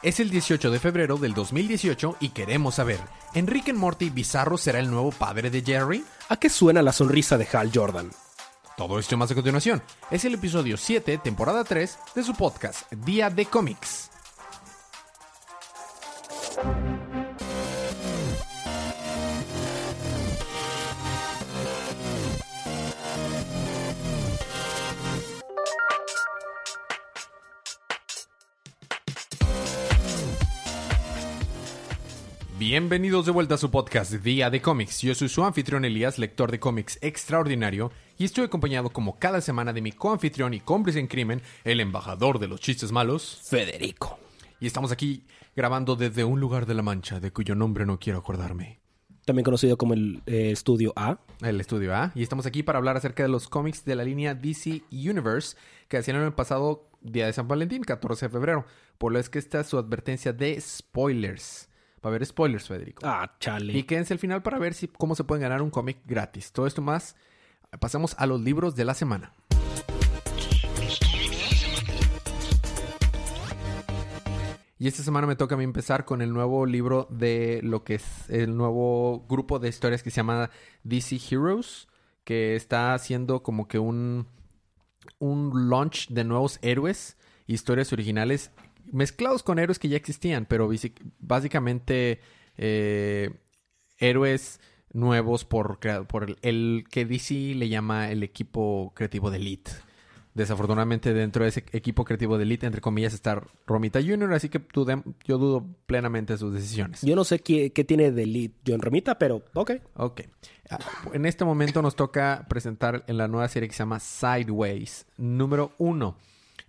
Es el 18 de febrero del 2018 y queremos saber, ¿Enrique Morty Bizarro será el nuevo padre de Jerry? ¿A qué suena la sonrisa de Hal Jordan? Todo esto más a continuación. Es el episodio 7, temporada 3 de su podcast Día de Cómics. Bienvenidos de vuelta a su podcast Día de Cómics. Yo soy su anfitrión Elías, lector de cómics extraordinario, y estoy acompañado como cada semana de mi coanfitrión y cómplice en crimen, el embajador de los chistes malos, Federico. Y estamos aquí grabando desde un lugar de la Mancha, de cuyo nombre no quiero acordarme. También conocido como el eh, Estudio A. El estudio A. Y estamos aquí para hablar acerca de los cómics de la línea DC Universe que hacían el pasado día de San Valentín, 14 de febrero. Por lo es que esta es su advertencia de spoilers. Va a haber spoilers, Federico. Ah, chale. Y quédense al final para ver si, cómo se pueden ganar un cómic gratis. Todo esto más. Pasamos a los libros de la semana. Y esta semana me toca a mí empezar con el nuevo libro de lo que es el nuevo grupo de historias que se llama DC Heroes, que está haciendo como que un, un launch de nuevos héroes, historias originales, mezclados con héroes que ya existían, pero básicamente eh, héroes nuevos por, por el, el que DC le llama el equipo creativo de Elite. Desafortunadamente dentro de ese equipo creativo de Elite, entre comillas, está Romita Jr., así que dudem- yo dudo plenamente de sus decisiones. Yo no sé qué, qué tiene de lead John Romita, pero ok. Ok. Ah, En este momento nos toca presentar en la nueva serie que se llama Sideways, número uno.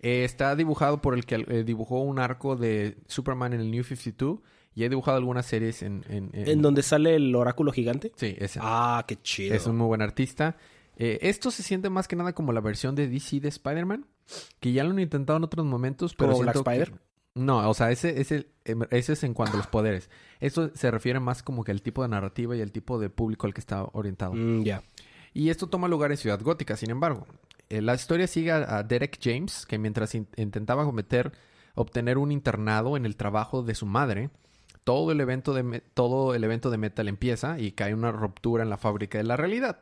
Eh, está dibujado por el que eh, dibujó un arco de Superman en el New 52 y he dibujado algunas series en... en- en- En donde sale el oráculo gigante. Sí, ese. Ah, qué chido. Es un muy buen artista. Eh, esto se siente más que nada como la versión de DC de Spider-Man, que ya lo han intentado en otros momentos, pero ¿Como Black que- Spider? No, o sea, ese, ese, em, ese es en cuanto a los poderes. Eso se refiere más como que al tipo de narrativa y al tipo de público al que está orientado. Mm, ya. Y esto toma lugar en Ciudad Gótica, sin embargo. Eh, la historia sigue a, Derek James, que mientras in- intentaba cometer, obtener un internado en el trabajo de su madre, todo el, evento de todo el evento de Metal empieza y cae una ruptura en la fábrica de la realidad.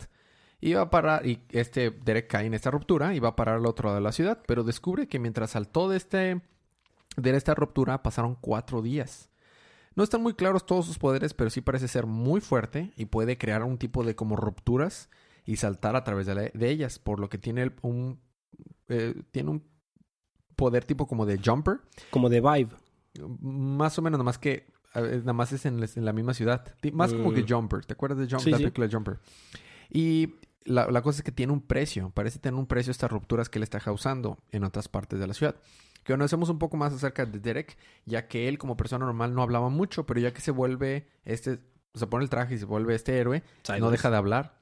Va a parar, y este Derek cae en esta ruptura y va a parar al otro lado de la ciudad, pero descubre que mientras saltó de, este, de esta ruptura pasaron cuatro días. No están muy claros todos sus poderes, pero sí parece ser muy fuerte y puede crear un tipo de como rupturas y saltar a través de, la- de ellas, por lo que tiene un eh, tiene un poder tipo como de jumper, Como de Vibe. más o menos, nada más que nada más es en, la- en la misma ciudad, más como Mm. que jumper, ¿te acuerdas de Jumper? Sí, la sí. película Jumper. Y la, la cosa es que tiene un precio, parece tener un precio estas rupturas que él está causando en otras partes de la ciudad. Que conocemos un poco más acerca de Derek, ya que él como persona normal no hablaba mucho, pero ya que se vuelve este, se pone el traje y se vuelve este héroe, no deja de hablar.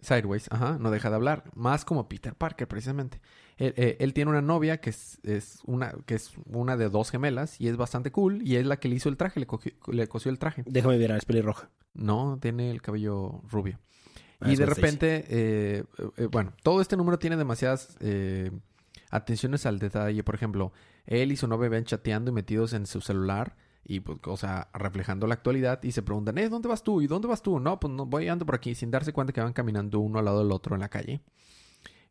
Sideways, ajá, no deja de hablar. Más como Peter Parker, precisamente. Él, eh, él tiene una novia que es, es una, que es una de dos gemelas y es bastante cool y es la que le hizo el traje, le, cogió- le cosió el traje. Déjame ver, es pelirroja. No, tiene el cabello rubio. Ah, y de repente, eh, eh, bueno, todo este número tiene demasiadas eh, atenciones al detalle. Por ejemplo, él y su novia ven chateando y metidos en su celular y, pues, o sea, reflejando la actualidad y se preguntan, eh, ¿dónde vas tú? ¿Y dónde vas tú? No, pues no, voy ando por aquí sin darse cuenta que van caminando uno al lado del otro en la calle.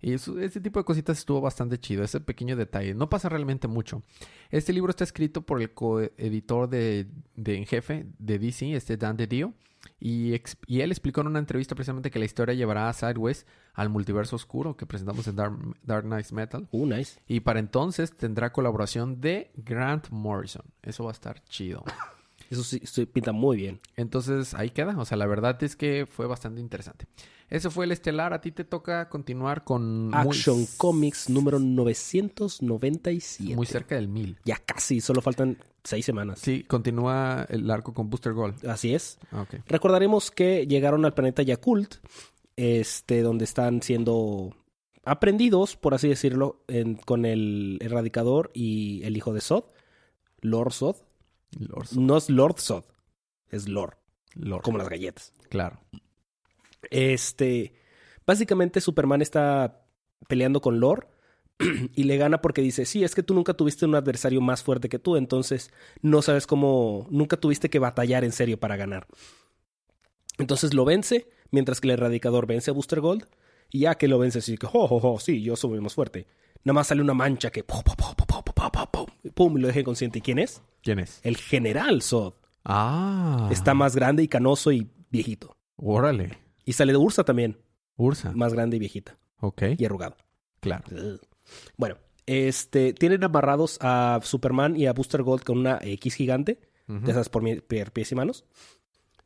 Y ese tipo de cositas estuvo bastante chido, ese pequeño detalle. No pasa realmente mucho. Este libro está escrito por el coeditor de, de en jefe de DC, este Dan DiDio. Y, él explicó en una entrevista precisamente que la historia llevará a Sideways al multiverso oscuro que presentamos en Dark, Dark Knight Metal. Uh, nice. Y para entonces tendrá colaboración de Grant Morrison. Eso va a estar chido. Eso sí, sí, pinta muy bien. Entonces ahí queda. O sea, la verdad es que fue bastante interesante. Ese fue el estelar. A ti te toca continuar con... muy- Action Comics número 997. Muy cerca del mil. Ya casi, solo faltan seis semanas. Sí, continúa el arco con Booster Gold. Así es. Ah. Recordaremos que llegaron al planeta Yakult, este, donde están siendo aprendidos, por así decirlo, en- con el erradicador y el hijo de Sod, Lord Sod. Lord. No es Lord Sod, es Lord, Lord. como las galletas. Claro. Este, básicamente Superman está peleando con Lord y le gana porque dice, sí, es que tú nunca tuviste un adversario más fuerte que tú, entonces no sabes cómo, nunca tuviste que batallar en serio para ganar. Entonces lo vence, mientras que el erradicador vence a Booster Gold, y ya que lo vence, así que, oh, oh, oh, sí, yo soy más fuerte. Nada más sale una mancha que, pum, pum, pum, pum, y lo deja inconsciente. ¿Y quién es? ¿Quién es? El general Sod. Ah. Está más grande y canoso y viejito. Órale. Y sale de Ursa también. Ursa. Más grande y viejita. Ok. Y arrugada. Claro. Bueno, este, tienen amarrados a Superman y a Booster Gold con una X gigante, de esas por, pies y manos.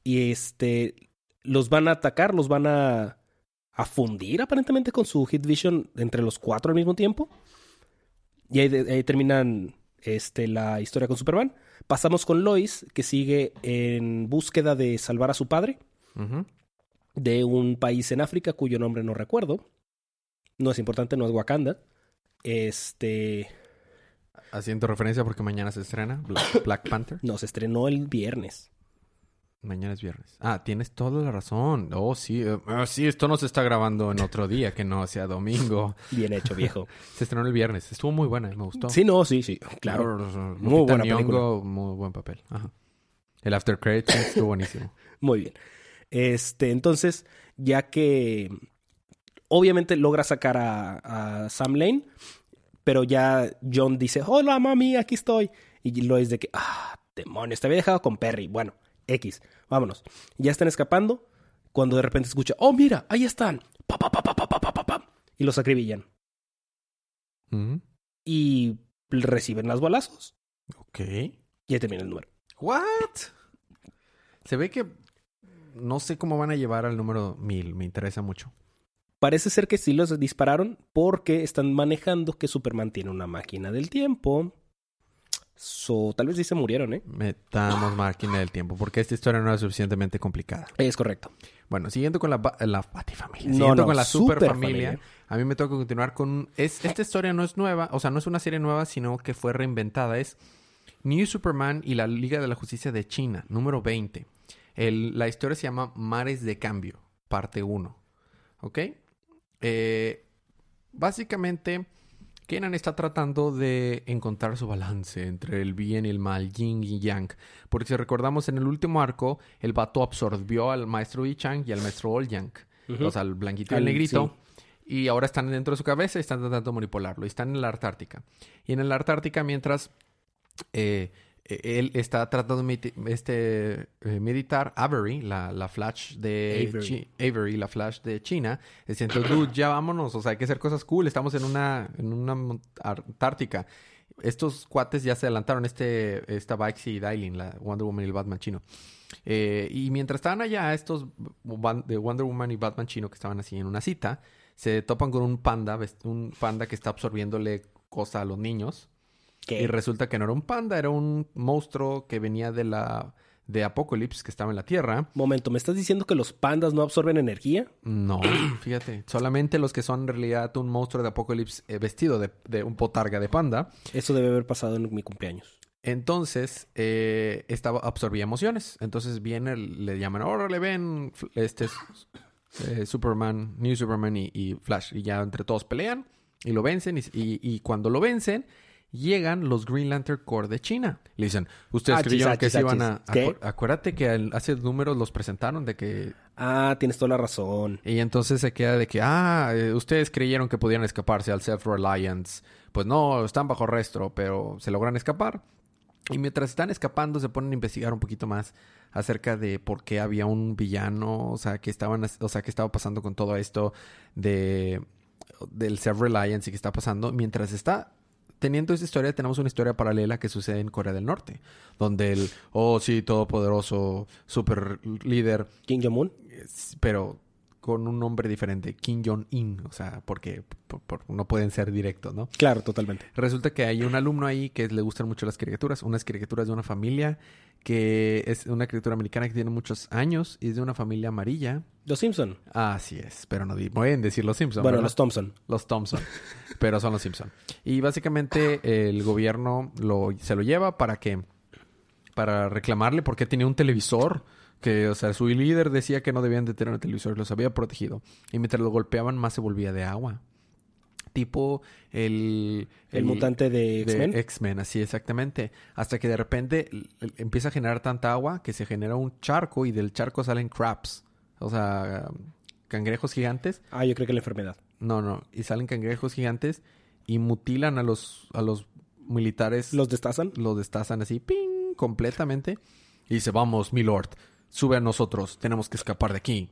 Y este, los van a atacar, los van a, a fundir aparentemente con su Hit Vision entre los cuatro al mismo tiempo. Y ahí, terminan este, la historia con Superman. Pasamos con Lois, que sigue en búsqueda de salvar a su padre de un país en África cuyo nombre no recuerdo. No es importante, no es Wakanda. Este. Haciendo referencia porque mañana se estrena Black, Black Panther. No, se estrenó el viernes. Mañana es viernes. Ah, tienes toda la razón. Oh, sí. eh, ah, sí, esto no se está grabando en otro día que no sea domingo. Bien hecho, viejo. Se estrenó el viernes. Estuvo muy buena, me gustó. sí, no, sí, sí. Claro. Muy buena Nyong'o, muy buen papel. Ajá. El After Credits estuvo buenísimo. Muy bien. Este, entonces, ya que Obviamente logra sacar a, a Sam Lane, pero ya John dice, hola mami, aquí estoy. Y Lois de que, ah, demonios, te había dejado con Perry. Bueno, X, vámonos. Ya están escapando cuando de repente escucha, oh mira, ahí están. Pa, y los acribillan. Mm. Y reciben las balazos. Ok. Y ahí termina el número. ¿What? Se ve que no sé cómo van a llevar al número mil. Me interesa mucho. Parece ser que sí los dispararon porque están manejando que Superman tiene una máquina del tiempo. So, tal vez sí se murieron, ¿eh? Metamos máquina del tiempo porque esta historia no es suficientemente complicada. Es correcto. Bueno, siguiendo con la, ba- la Batifamilia, No, siguiendo no, con la super super a mí me toca continuar con... Es, esta historia no es nueva, o sea, no es una serie nueva, sino que fue reinventada. Es New Superman y la Liga de la Justicia de China, número 20. El- la historia se llama Mares de Cambio, parte 1. ¿Ok? Eh, básicamente, Kenan está tratando de encontrar su balance entre el bien y el mal, yin y yang. Porque si recordamos en el último arco, el vato absorbió al maestro Yi Chang y al maestro Ol Yang. O sea, el blanquito y el Al- negrito. Y ahora están dentro de su cabeza y están tratando de manipularlo. Y están en la Antártica. Y en la Antártica, mientras eh, él está tratando de este, eh, meditar, Avery, la, la Flash de Avery. La Flash de China, diciendo, dude, ya vámonos, o sea, hay que hacer cosas cool, estamos en una, en una Antártica. Estos cuates ya se adelantaron, este, esta Baxi Dailin, la Wonder Woman y el Batman chino. Eh, y mientras estaban allá, estos de Wonder Woman y Batman chino que estaban así en una cita, se topan con un panda, un panda que está absorbiéndole cosa a los niños. ¿Qué? Y resulta que no era un panda, era un monstruo que venía de la de Apocalypse que estaba en la Tierra. Momento, ¿me estás diciendo que los pandas no absorben energía? No, fíjate, solamente los que son en realidad un monstruo de Apocalypse eh, vestido de, de un potarga de panda. Eso debe haber pasado en mi cumpleaños. Entonces, eh, estaba, absorbía emociones. Entonces viene, le llaman, órale, ven, este es eh, Superman, New Superman y, y Flash. Y ya entre todos pelean y lo vencen. Y, y- y cuando lo vencen, llegan los Green Lantern Corps de China. Le dicen, ustedes Achis, creyeron que achis, se iban a... ¿Qué? acuérdate que hace números los presentaron de que... Ah, tienes toda la razón. Y entonces se queda de que, ah, eh, ustedes creyeron que podían escaparse al Self-Reliance. Pues no, están bajo arresto, pero se logran escapar. Y mientras están escapando, se ponen a investigar un poquito más acerca de por qué había un villano, o sea, que estaban, o sea, qué estaba pasando con todo esto de del Self-Reliance y qué está pasando. Mientras está teniendo esta historia, tenemos una historia paralela que sucede en Corea del Norte, donde el, oh sí, todopoderoso, super líder Kim Jong-un. es- pero con un nombre diferente, Kim Jong-un, o sea, porque por- por- no pueden ser directos, ¿no? Claro, totalmente. Resulta que hay un alumno ahí que le gustan mucho las caricaturas, unas caricaturas de una familia que es una criatura americana que tiene muchos años y es de una familia amarilla. Los Simpson. Así es, pero no pueden decir los Simpson, bueno, ¿verdad? los Thompson. Los Thompson. Pero son los Simpson. Y básicamente el gobierno lo, se lo lleva para que... Para reclamarle porque tenía un televisor. Que, o sea, su líder decía que no debían de tener un televisor y los había protegido. Y mientras lo golpeaban, más se volvía de agua. Tipo el... El, mutante de X-Men. X-Men, así exactamente. Hasta que de repente empieza a generar tanta agua que se genera un charco y del charco salen crabs. O sea, cangrejos gigantes. Ah, yo creo que la enfermedad. No, no. Y salen cangrejos gigantes y mutilan a los, a los militares. ¿Los destazan? los destazan así, ¡ping! completamente. Y dice, vamos, mi lord, sube a nosotros, tenemos que escapar de aquí.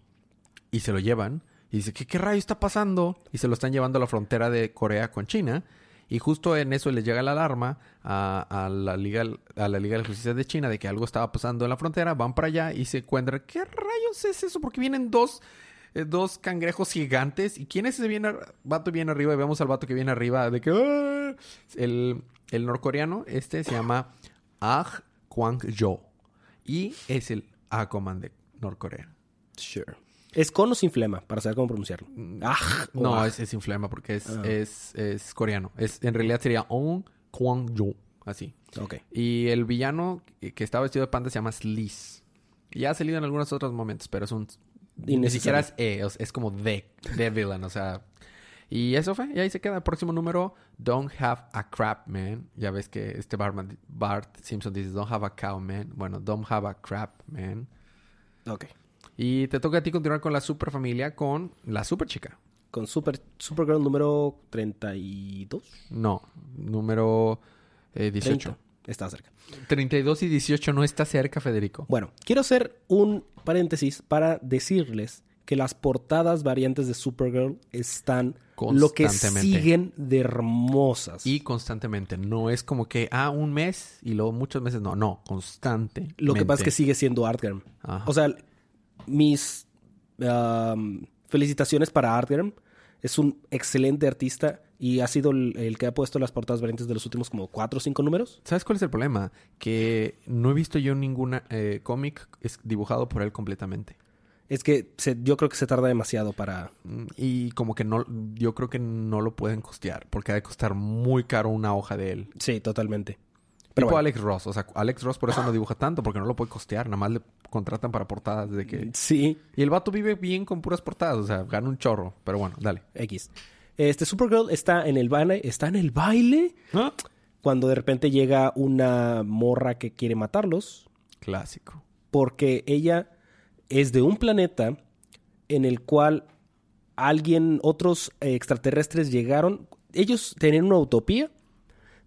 Y se lo llevan. Y dice, ¿qué, qué rayo está pasando? Y se lo están llevando a la frontera de Corea con China. Y justo en eso les llega la alarma a, la Liga, a la Liga de Justicia de China de que algo estaba pasando en la frontera. Van para allá y se encuentran, ¿qué rayos es eso? Porque vienen dos, eh, dos cangrejos gigantes. ¿Y quién es ese viene, vato viene arriba? Y vemos al vato que viene arriba de que... ¡ah! El, el norcoreano, este se llama Ah Kwang-jo. Y es el Aquaman de Norcorea. Sure. ¿Es con o sin flema? Para saber cómo pronunciarlo. Ah, o No, ah. es, es inflama porque es, Ah. es, es coreano. Es, en realidad sería On Kwang-jo. Así. Ok. Y el villano que está vestido de panda se llama. Y ya ha salido en algunos otros momentos, pero es un... Ni siquiera es E, es como de, de villain, o sea... Y eso fue, y ahí se queda. Próximo número, Don't Have a Crap Man. Ya ves que este Bartman- Bart Simpson dice, Don't Have a Cow Man. Bueno, Don't Have a Crap Man. Ok. Y te toca a ti continuar con la super familia con la super chica. Con Super, Supergirl número 32. No, número eh, 18. 30. Está cerca. 32 y 18 no está cerca, Federico. Bueno, quiero hacer un paréntesis para decirles que las portadas variantes de Supergirl están lo que siguen de hermosas. Y constantemente. No es como que, ah, un mes y luego muchos meses. No, no, constante. lo que pasa es que sigue siendo Artgerm. O sea, mis um, felicitaciones para Artgerm. Es un excelente artista y ha sido el, el que ha puesto las portadas variantes de los últimos como cuatro o cinco números. ¿Sabes cuál es el problema? Que no he visto yo ningún cómic es- dibujado por él completamente. Es que se- yo creo que se tarda demasiado para... Mm, Y como que no, yo creo que no lo pueden costear, porque ha de costar muy caro una hoja de él. Sí, totalmente. Pero bueno. Alex Ross, o sea, Alex Ross por eso no dibuja tanto, porque no lo puede costear, nada más le contratan para portadas de que... Sí, Y el vato vive bien con puras portadas, o sea, gana un chorro, pero bueno, dale. X. Este Supergirl está en el baile, está en el baile cuando de repente llega una morra que quiere matarlos Clásico. porque ella es de un planeta en el cual alguien, otros eh, extraterrestres llegaron, ellos tenían una utopía,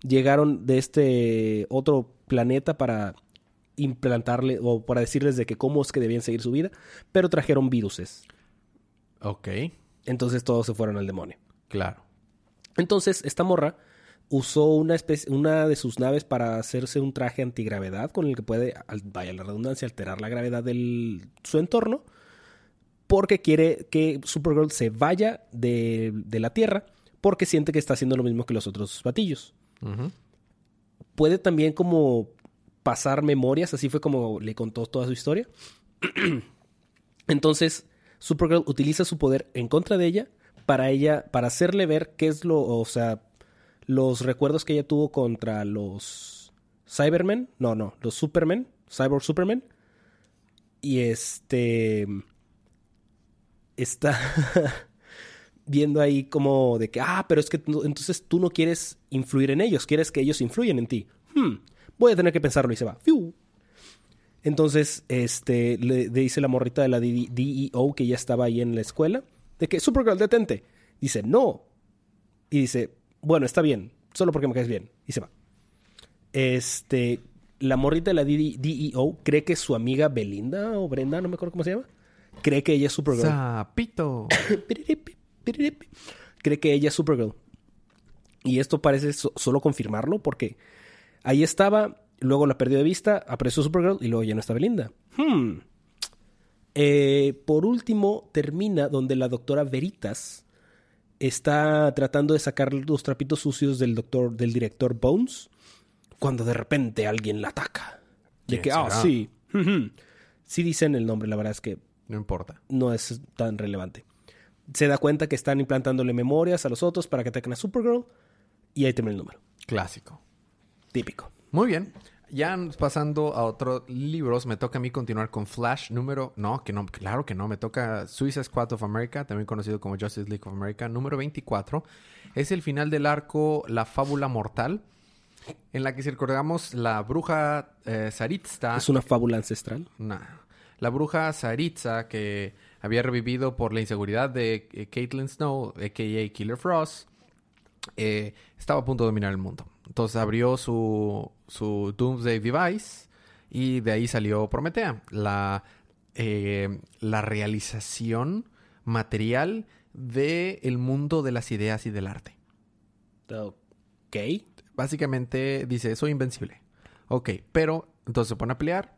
llegaron de este otro planeta para implantarle o para decirles de que cómo es que debían seguir su vida, pero trajeron viruses. Ok, Entonces todos se fueron al demonio. claro. Entonces, esta morra usó una, especie, una de sus naves para hacerse un traje antigravedad con el que puede, vaya la redundancia, alterar la gravedad de su entorno. Porque quiere que Supergirl se vaya de, de la Tierra porque siente que está haciendo lo mismo que los otros batillos. Puede también como pasar memorias, así fue como le contó toda su historia. Entonces, Supergirl utiliza su poder en contra de ella para ella, para hacerle ver qué es lo, o sea, los recuerdos que ella tuvo contra los Cybermen, no, no, los Supermen, Cyborg Supermen. Y este está viendo ahí como de que, ah, pero es que entonces tú no quieres influir en ellos, quieres que ellos influyan en ti. Hmm, voy a tener que pensarlo y se va. Fiu. Entonces, este, le, le dice la morrita de la DEO que ya estaba ahí en la escuela, de que, Supergirl, detente. Dice, no. Y dice, bueno, está bien, solo porque me caes bien. Y se va. Este, la morrita de la DEO cree que su amiga Belinda o Brenda, no me acuerdo cómo se llama, cree que ella es Supergirl. Zapito. Piriripi. Cree que ella es Supergirl. Y esto parece so- solo confirmarlo porque ahí estaba, luego la perdió de vista, apareció Supergirl y luego ya no estaba Belinda. Hmm. Eh, por último, termina donde la doctora Veritas está tratando de sacar los trapitos sucios del doctor, del director Bones, cuando de repente alguien la ataca. De ¿Quién que, ah, sí. Sí dicen el nombre, la verdad es que No importa. no es tan relevante. Se da cuenta que están implantándole memorias a los otros para que ataquen a Supergirl y ahí termina el número. Clásico. Típico. Muy bien. Ya pasando a otros libros, me toca a mí continuar con Flash número... No, que no, claro que no. Me toca Suicide Squad of America, también conocido como Justice League of America, número 24. Es el final del arco La Fábula Mortal, en la que si recordamos la bruja eh, Saritza... ¿Es una fábula ancestral? Nah. La bruja Saritza, que había revivido por la inseguridad de eh, Caitlin Snow, a.k.a. Killer Frost, eh, estaba a punto de dominar el mundo. Entonces abrió su, su Doomsday Device y de ahí salió Prometea, la, eh, la realización material del el mundo de las ideas y del arte. Ok. Básicamente dice, soy invencible. Ok, pero entonces se pone a pelear,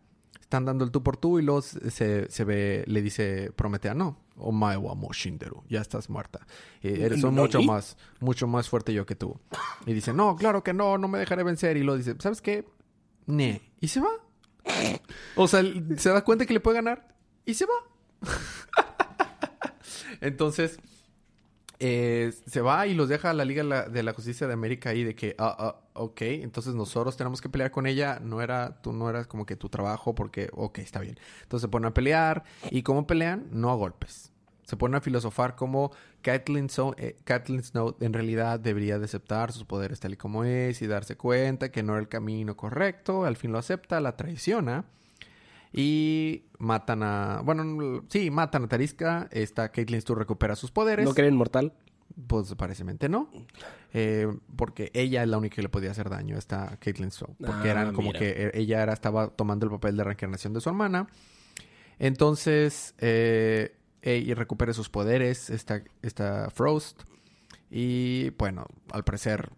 están dando el tú por tú y luego se, se ve, le dice Prometea, no, Omae wa Shinderu, ya estás muerta. Eh, eres mucho más, mucho más fuerte yo que tú. Y dice, no, claro que no, no me dejaré vencer. Y lo dice, ¿sabes qué? Ne. Y se va. O sea, se da cuenta que le puede ganar y se va. Entonces, eh, se va y los deja a la Liga de la Justicia de América ahí de que, ah, ah, ok, entonces nosotros tenemos que pelear con ella. No era, tú no eras como que tu trabajo porque, ok, está bien. Entonces se ponen a pelear y ¿cómo pelean? No a golpes. Se ponen a filosofar como Kathleen, eh, Snow en realidad debería de aceptar sus poderes tal y como es y darse cuenta que no era el camino correcto. Al fin lo acepta, la traiciona. Y matan a. Bueno, sí, matan a Tariska. Esta Caitlyn Stu recupera sus poderes. ¿No creen mortal? Pues parecentemente no. Eh, porque ella es la única que le podía hacer daño a esta Caitlyn Stu. Porque eran ah, como que e, ella era, estaba tomando el papel de reencarnación de su hermana. Entonces, eh, ella recupera sus poderes, esta, esta Frost. Y bueno, al parecer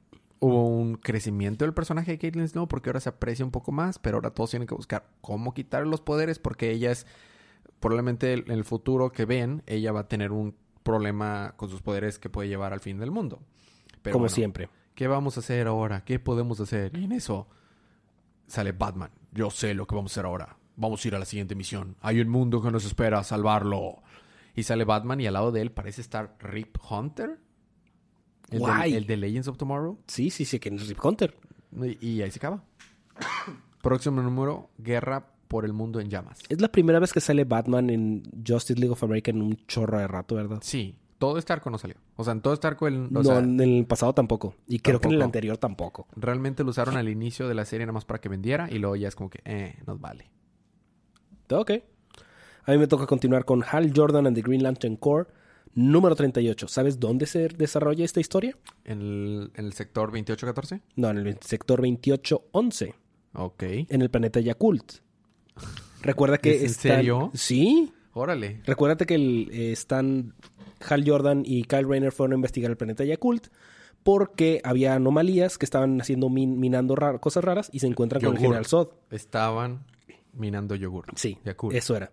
hubo un crecimiento del personaje de Caitlyn Snow porque ahora se aprecia un poco más, pero ahora todos tienen que buscar cómo quitar los poderes porque ella es probablemente en el futuro que ven, ella va a tener un problema con sus poderes que puede llevar al fin del mundo. Como siempre. ¿Qué vamos a hacer ahora? ¿Qué podemos hacer? Y en eso sale Batman. Yo sé lo que vamos a hacer ahora. Vamos a ir a la siguiente misión. Hay un mundo que nos espera, salvarlo. Y sale Batman y al lado de él parece estar Rip Hunter. El, de, Legends of Tomorrow. Sí, sí, sí, que es Rip Hunter. Y, ahí se acaba. Próximo número, Guerra por el Mundo en Llamas. Es la primera vez que sale Batman en Justice League of America en un chorro de rato, ¿verdad? Sí. Todo este arco no salió. O sea, en todo este arco... El, no, en el pasado tampoco. Y creo que en el anterior tampoco. Realmente lo usaron al inicio de la serie nada más para que vendiera. Y luego ya es como que, eh, nos vale. Ok. A mí me toca continuar con Hal Jordan and the Green Lantern Corps Número 38. ¿Sabes dónde se desarrolla esta historia? ¿En el, sector 2814? No, en el sector 2811. Ok. En el planeta Yakult. Recuerda que ¿Es ¿En serio? Sí. Órale. Recuérdate que eh, están Hal Jordan y Kyle Rayner fueron a investigar el planeta Yakult porque había anomalías que estaban haciendo minando cosas raras y se encuentran con el General Zod. Estaban minando yogur. Sí, Yakult. eso era.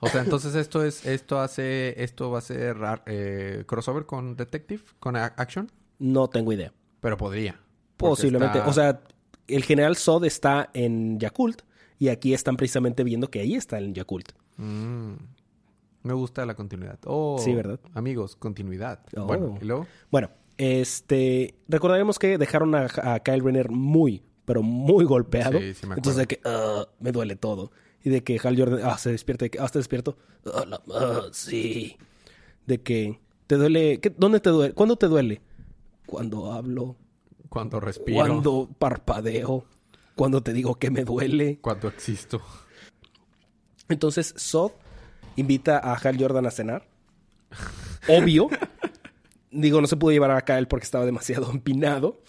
O sea, entonces esto es, esto hace, esto va a ser eh, crossover con Detective, con Action. No tengo idea. Pero podría. Posiblemente. O sea, el general Sod está en Yakult y aquí están precisamente viendo que ahí está en Yakult. Mm. Me gusta la continuidad. Oh, sí, ¿verdad? Amigos, continuidad. Oh. Bueno, ¿y luego? Bueno, este, recordaremos que dejaron a, Kyle Renner muy, pero muy golpeado. Sí, sí me Entonces, de que uh, me duele todo. Y de que Hal Jordan, ah, se despierta, de que, ah, está despierto. Ah, ah, sí. De que, ¿te duele? ¿Dónde te duele? ¿Cuándo te duele? Cuando hablo. Cuando respiro. Cuando parpadeo. Cuando te digo que me duele. Cuando existo. Entonces, Sod invita a Hal Jordan a cenar. Obvio. Digo, no se pudo llevar a él porque estaba demasiado empinado.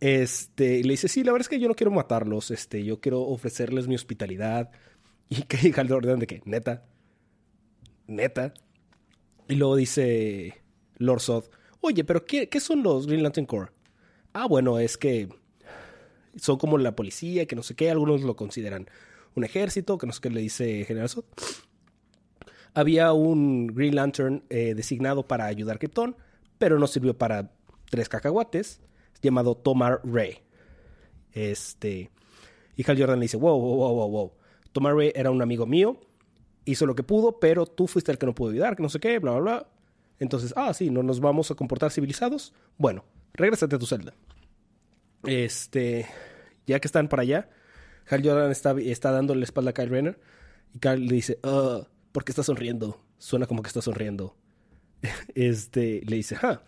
Este, y le dice, sí, la verdad es que yo no quiero matarlos, este, yo quiero ofrecerles mi hospitalidad. Y que Hal Jordan de que, neta, neta. Y luego dice Lord Sod, oye, pero qué, son los Green Lantern Corps? Ah, bueno, es que son como la policía, que no sé qué, algunos lo consideran un ejército, que no sé qué le dice General Sod. Había un Green Lantern eh, designado para ayudar a Krypton, pero no sirvió para tres cacahuates, llamado Tomar Ray. Este, y Hal Jordan le dice, wow, wow, wow, wow, wow. Ray era un amigo mío, hizo lo que pudo, pero tú fuiste el que no pudo ayudar, que no sé qué, bla, bla, bla. Entonces, ah, sí, no nos vamos a comportar civilizados. Bueno, regrésate a tu celda. Este, ya que están para allá, Hal Jordan está, está la espalda a Kyle Renner y Kyle le dice, "Ah, ¿por qué está sonriendo? Suena como que está sonriendo. Este, le dice, ah,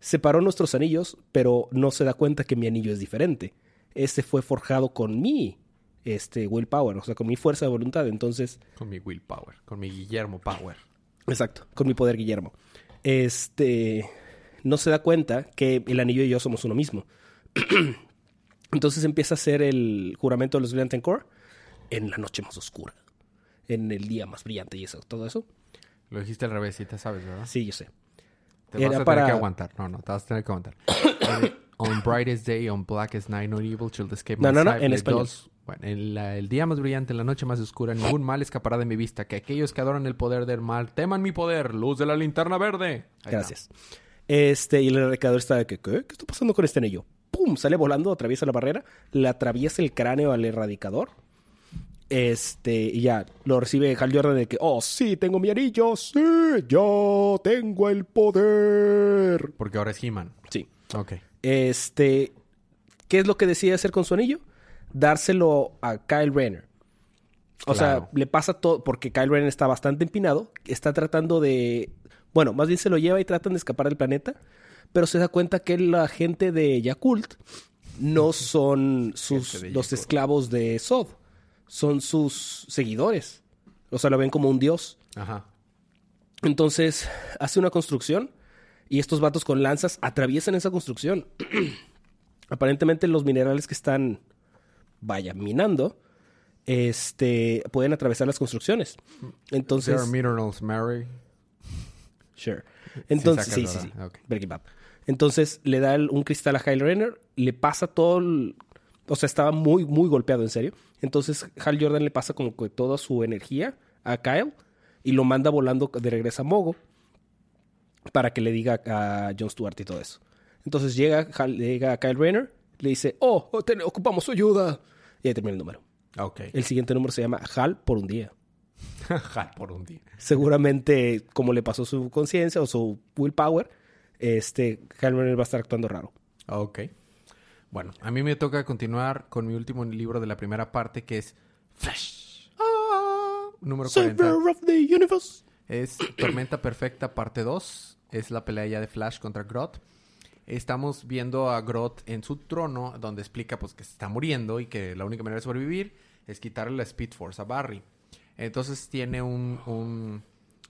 separó nuestros anillos, pero no se da cuenta que mi anillo es diferente. Este fue forjado con mi este, willpower, o sea, con mi fuerza de voluntad. Entonces, Con mi willpower, con mi Guillermo Power. Exacto, con mi poder Guillermo. Este no se da cuenta que el anillo y yo somos uno mismo. Entonces empieza a hacer el juramento de los Brilliant Core en la noche más oscura, en el día más brillante y eso, todo eso. Lo dijiste al revés, sí te sabes, ¿verdad? Sí, yo sé. Te vas a tener para- que aguantar. No, no, te vas a tener que aguantar. On brightest day, on blackest night, no evil shall escape No, my no, no, sight. en español. those- Bueno, en la- el día más brillante, en la noche más oscura, ningún mal escapará de mi vista. Que aquellos que adoran el poder del mal teman mi poder. Luz de la linterna verde. Ahí. Gracias. Este, y el recador está de que, ¿qué? ¿Qué está pasando con este anillo? ¡Pum! Sale volando, atraviesa la barrera, le atraviesa el cráneo al erradicador. Este, y ya, lo recibe Hal Jordan de que, oh, sí, tengo mi anillo, sí, yo tengo el poder. Porque ahora es He-Man. Sí. Ok. Este, ¿qué es lo que decide hacer con su anillo? Dárselo a Kyle Renner. O Claro. sea, le pasa todo, porque Kyle Renner está bastante empinado, está tratando de, bueno, más bien se lo lleva y tratan de escapar del planeta, pero se da cuenta que la gente de Yakult no son sus, los esclavos de Sod, son sus seguidores. O sea, lo ven como un dios. Ajá. Entonces hace una construcción y estos vatos con lanzas atraviesan esa construcción. Aparentemente los minerales que están, vaya, minando, este, pueden atravesar las construcciones. Entonces, There are minerals, Mary. sure. Entonces, sí, sí, sí. Breaking Bad. Entonces le da el- un cristal a Hal Renner, le pasa todo, el- o sea, estaba muy, muy golpeado, en serio. Entonces Hal Jordan le pasa como que toda su energía a Kyle y lo manda volando de regreso a Mogo para que le diga a Jon Stewart y todo eso. Entonces llega, Hal- llega Kyle Renner, le dice, oh, oh, ocupamos su ayuda. Y ahí termina el número. Ok. El siguiente número se llama Hal por un día. Ja, por un día. Seguramente, como le pasó su conciencia o su willpower, este, Hal Renner va a estar actuando raro. Ok. Bueno, a mí me toca continuar con mi último libro de la primera parte, que es Flash. Ah, número 40. Savior of the universe. Es Tormenta Perfecta, parte 2. Es la pelea ya de Flash contra Groth. Estamos viendo a Groth en su trono, donde explica pues que se está muriendo y que la única manera de sobrevivir es quitarle la Speed Force a Barry. Entonces tiene un, un,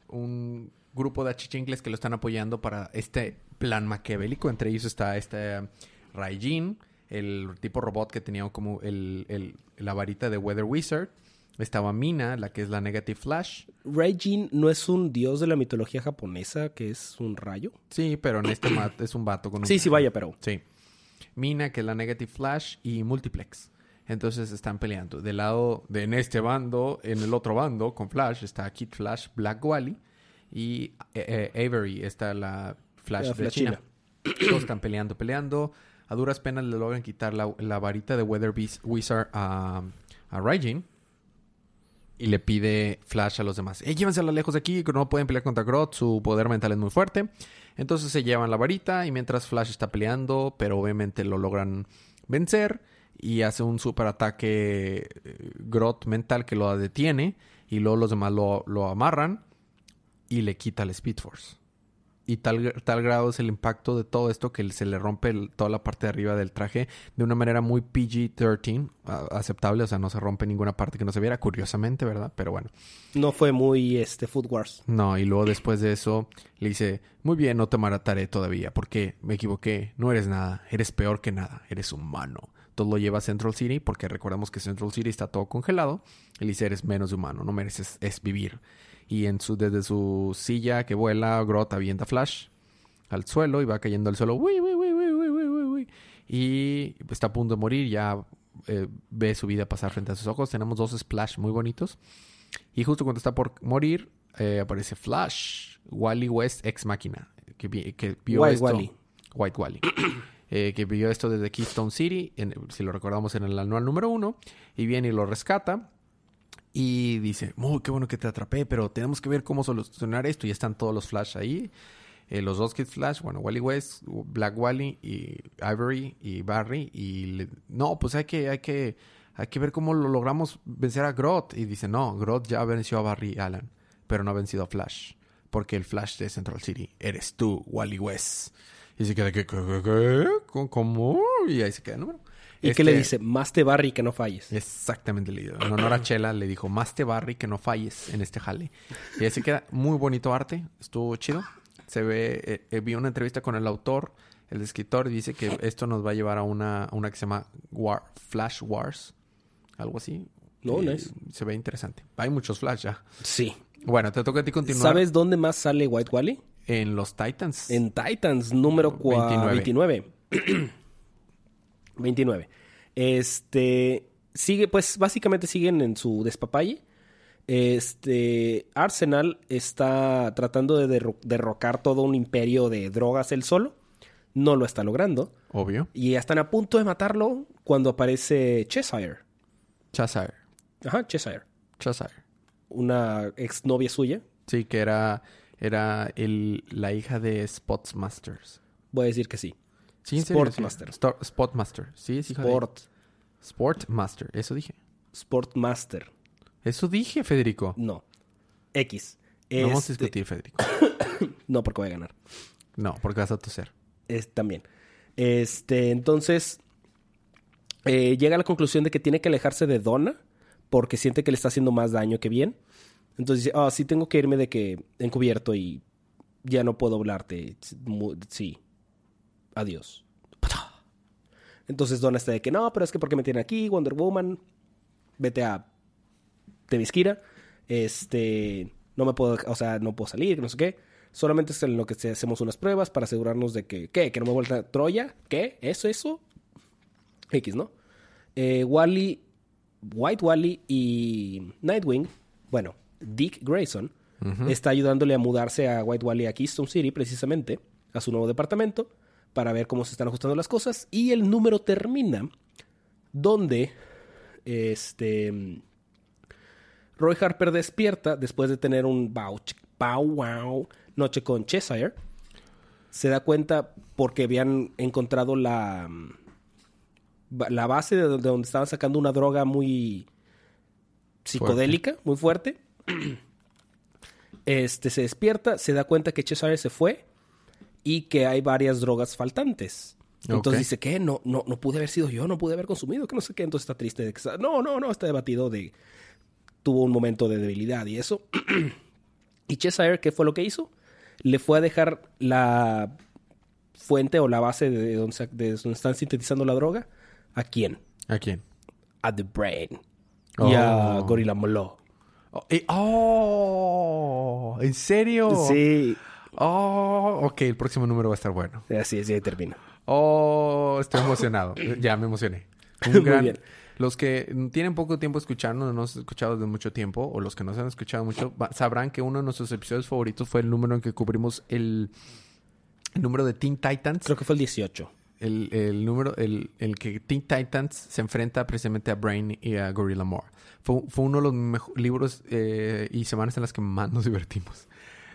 un grupo de achichincles que lo están apoyando para este plan maquiavélico. Entre ellos está este Raijin, el tipo robot que tenía como el, el- la varita de Weather Wizard. Estaba Mina, la que es la Negative Flash. Raijin no es un dios de la mitología japonesa que es un rayo. Sí, pero en este es un vato con un... Sí, sí, vaya, pero. Sí. Mina, que es la Negative Flash, y Multiplex. Entonces están peleando. Del lado, de en este bando, en el otro bando, con Flash, está Kid Flash, Black Wally y eh, eh, Avery, está la Flash La de Flash China. Todos están peleando, peleando. A duras penas le logran quitar la, la varita de Weather Beast Wizard a, a Raijin. Y le pide Flash a los demás. Eh, llévensela lejos de aquí, que no pueden pelear contra Groth. Su poder mental es muy fuerte. Entonces se llevan la varita y mientras Flash está peleando, pero obviamente lo logran vencer. Y hace un super ataque eh, Groth mental que lo detiene. Y luego los demás lo, lo amarran y le quita el Speed Force. Y tal, tal grado es el impacto de todo esto que se le rompe el- toda la parte de arriba del traje de una manera muy PG-13, a- aceptable, o sea, no se rompe ninguna parte que no se viera, curiosamente, ¿verdad? Pero bueno. No fue muy este Food Wars. No, y luego después de eso le dice, muy bien, no te mataré todavía, porque me equivoqué, no eres nada, eres peor que nada, eres humano. Todo lo lleva a Central City, porque recordamos que Central City está todo congelado. Y le dice, eres menos humano, no mereces es vivir. Y en su, desde su silla que vuela, Groth avienta Flash al suelo y va cayendo al suelo. Uy, uy, uy. Y está a punto de morir, ya eh, ve su vida pasar frente a sus ojos. Tenemos dos splash muy bonitos. Y justo cuando está por morir, eh, aparece Flash, Wally West ex máquina, que, que vio White esto. Wally. White Wally. eh, que vio esto desde Keystone City, en- si lo recordamos en el anual número uno, y viene y lo rescata. Y dice, muy qué bueno que te atrapé, pero tenemos que ver cómo solucionar esto. Y están todos los Flash ahí. Eh, los dos Kid Flash, bueno, Wally West, Black Wally y Ivory y Barry. Y le- no, pues hay que, hay que hay que ver cómo lo logramos vencer a Groth. Y dice, no, Groth ya venció a Barry Allen, pero no ha vencido a Flash. Porque el Flash de Central City eres tú, Wally West. Y se queda, ¿qué? qué, qué, qué? ¿Cómo? Y ahí se queda el número. ¿Y qué le dice? Más te Barry que no falles. Exactamente, le En honor a Chela le dijo, más te Barry que no falles en este jale. Y se queda muy bonito arte. Estuvo chido. Se ve, eh, eh, vi una entrevista con el autor, el escritor, y dice que esto nos va a llevar a una, una que se llama War, Flash Wars. Algo así. No, nice. Se ve interesante. Hay muchos Flash ya. Sí. Bueno, te toca a ti continuar. ¿Sabes dónde más sale White Wally? En los Titans. En Titans, número cua- 29. 29. Este. Sigue, pues básicamente siguen en su despapalle. Este. Arsenal está tratando de derro- derrocar todo un imperio de drogas él solo. No lo está logrando. Obvio. Y están a punto de matarlo cuando aparece Cheshire. Chazire. Ajá, Cheshire. Chazire. Una exnovia suya. Sí, que era, era el, la hija de Spotsmasters. Voy a decir que sí. Sí, Sportmaster. sí. Spotmaster. Sí, es hija Sport. Sportmaster. Eso dije. Sportmaster. Eso dije, Federico. No. X. No vamos a Este- discutir, Federico. No, porque voy a ganar. No, porque vas a toser. Es, también. Este, entonces, eh, llega a la conclusión de que tiene que alejarse de Donna porque siente que le está haciendo más daño que bien. Entonces dice, ah, sí tengo que irme de que encubierto y ya no puedo hablarte. Sí. Adiós. Entonces Donna está de que no, pero es que porque me tienen aquí, Wonder Woman, vete a Temisquira. Este, no me puedo, o sea, no puedo salir, no sé qué. Solamente es en lo que hacemos unas pruebas para asegurarnos de que, ¿qué? ¿Que no me vuelta a Troya? ¿Qué? ¿Eso, eso? X, ¿no? Eh, Wally, White Wally y Nightwing, bueno, Dick Grayson, está ayudándole a mudarse a White Wally a Keystone City, precisamente, a su nuevo departamento, para ver cómo se están ajustando las cosas. Y el número termina donde, este... Roy Harper despierta después de tener un bow, wow noche con Cheshire. Se da cuenta porque habían encontrado la, la base de donde, de donde estaban sacando una droga muy psicodélica, muy fuerte. Este se despierta, se da cuenta que Cheshire se fue y que hay varias drogas faltantes. Entonces dice que no, no, no pude haber sido yo, no pude haber consumido, que no sé qué. Entonces está triste de que está- no, no, no, está debatido de tuvo un momento de debilidad y eso. y Cheshire, ¿qué fue lo que hizo? Le fue a dejar la fuente o la base de donde, se- de donde están sintetizando la droga. ¿A quién? ¿A quién? A The Brain. Y a Oh. Gorilla Molo. Oh, eh, oh, ¿En serio? Sí, Oh, ok, el próximo número va a estar bueno. así es, y ahí termina. Oh, estoy emocionado. ya me emocioné. Un Muy gran- bien. Los que tienen poco tiempo escuchando, no nos han escuchado de mucho tiempo, o los que nos han escuchado mucho, sabrán que uno de nuestros episodios favoritos fue el número en que cubrimos el, el número de Teen Titans. Creo que fue el 18. El, el número, el, el que Teen Titans se enfrenta precisamente a Brain y a Gorilla Moore. Fue, fue uno de los libros eh, y semanas en las que más nos divertimos.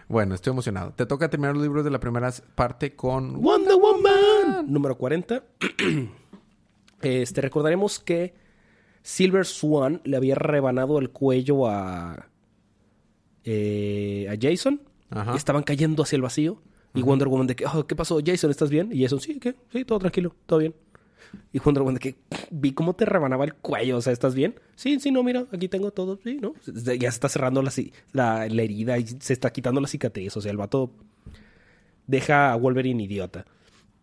Bueno, estoy emocionado. Te toca terminar los libros de la primera parte con Wonder Woman. Número 40. Este, recordaremos que Silver Swan le había rebanado el cuello a, eh, a Jason. Ajá. Estaban cayendo hacia el vacío. Y Wonder Woman de que, "Oh, ¿qué pasó? Jason, ¿estás bien? Y Jason, sí, ¿qué? Sí, todo tranquilo, todo bien. Y Wonder Woman que, vi cómo te rebanaba el cuello, o sea, ¿estás bien? Sí, sí, no, mira, aquí tengo todo, sí, ¿no? Ya se está cerrando la, la, herida y se está quitando la cicatriz, o sea, el vato deja a Wolverine idiota.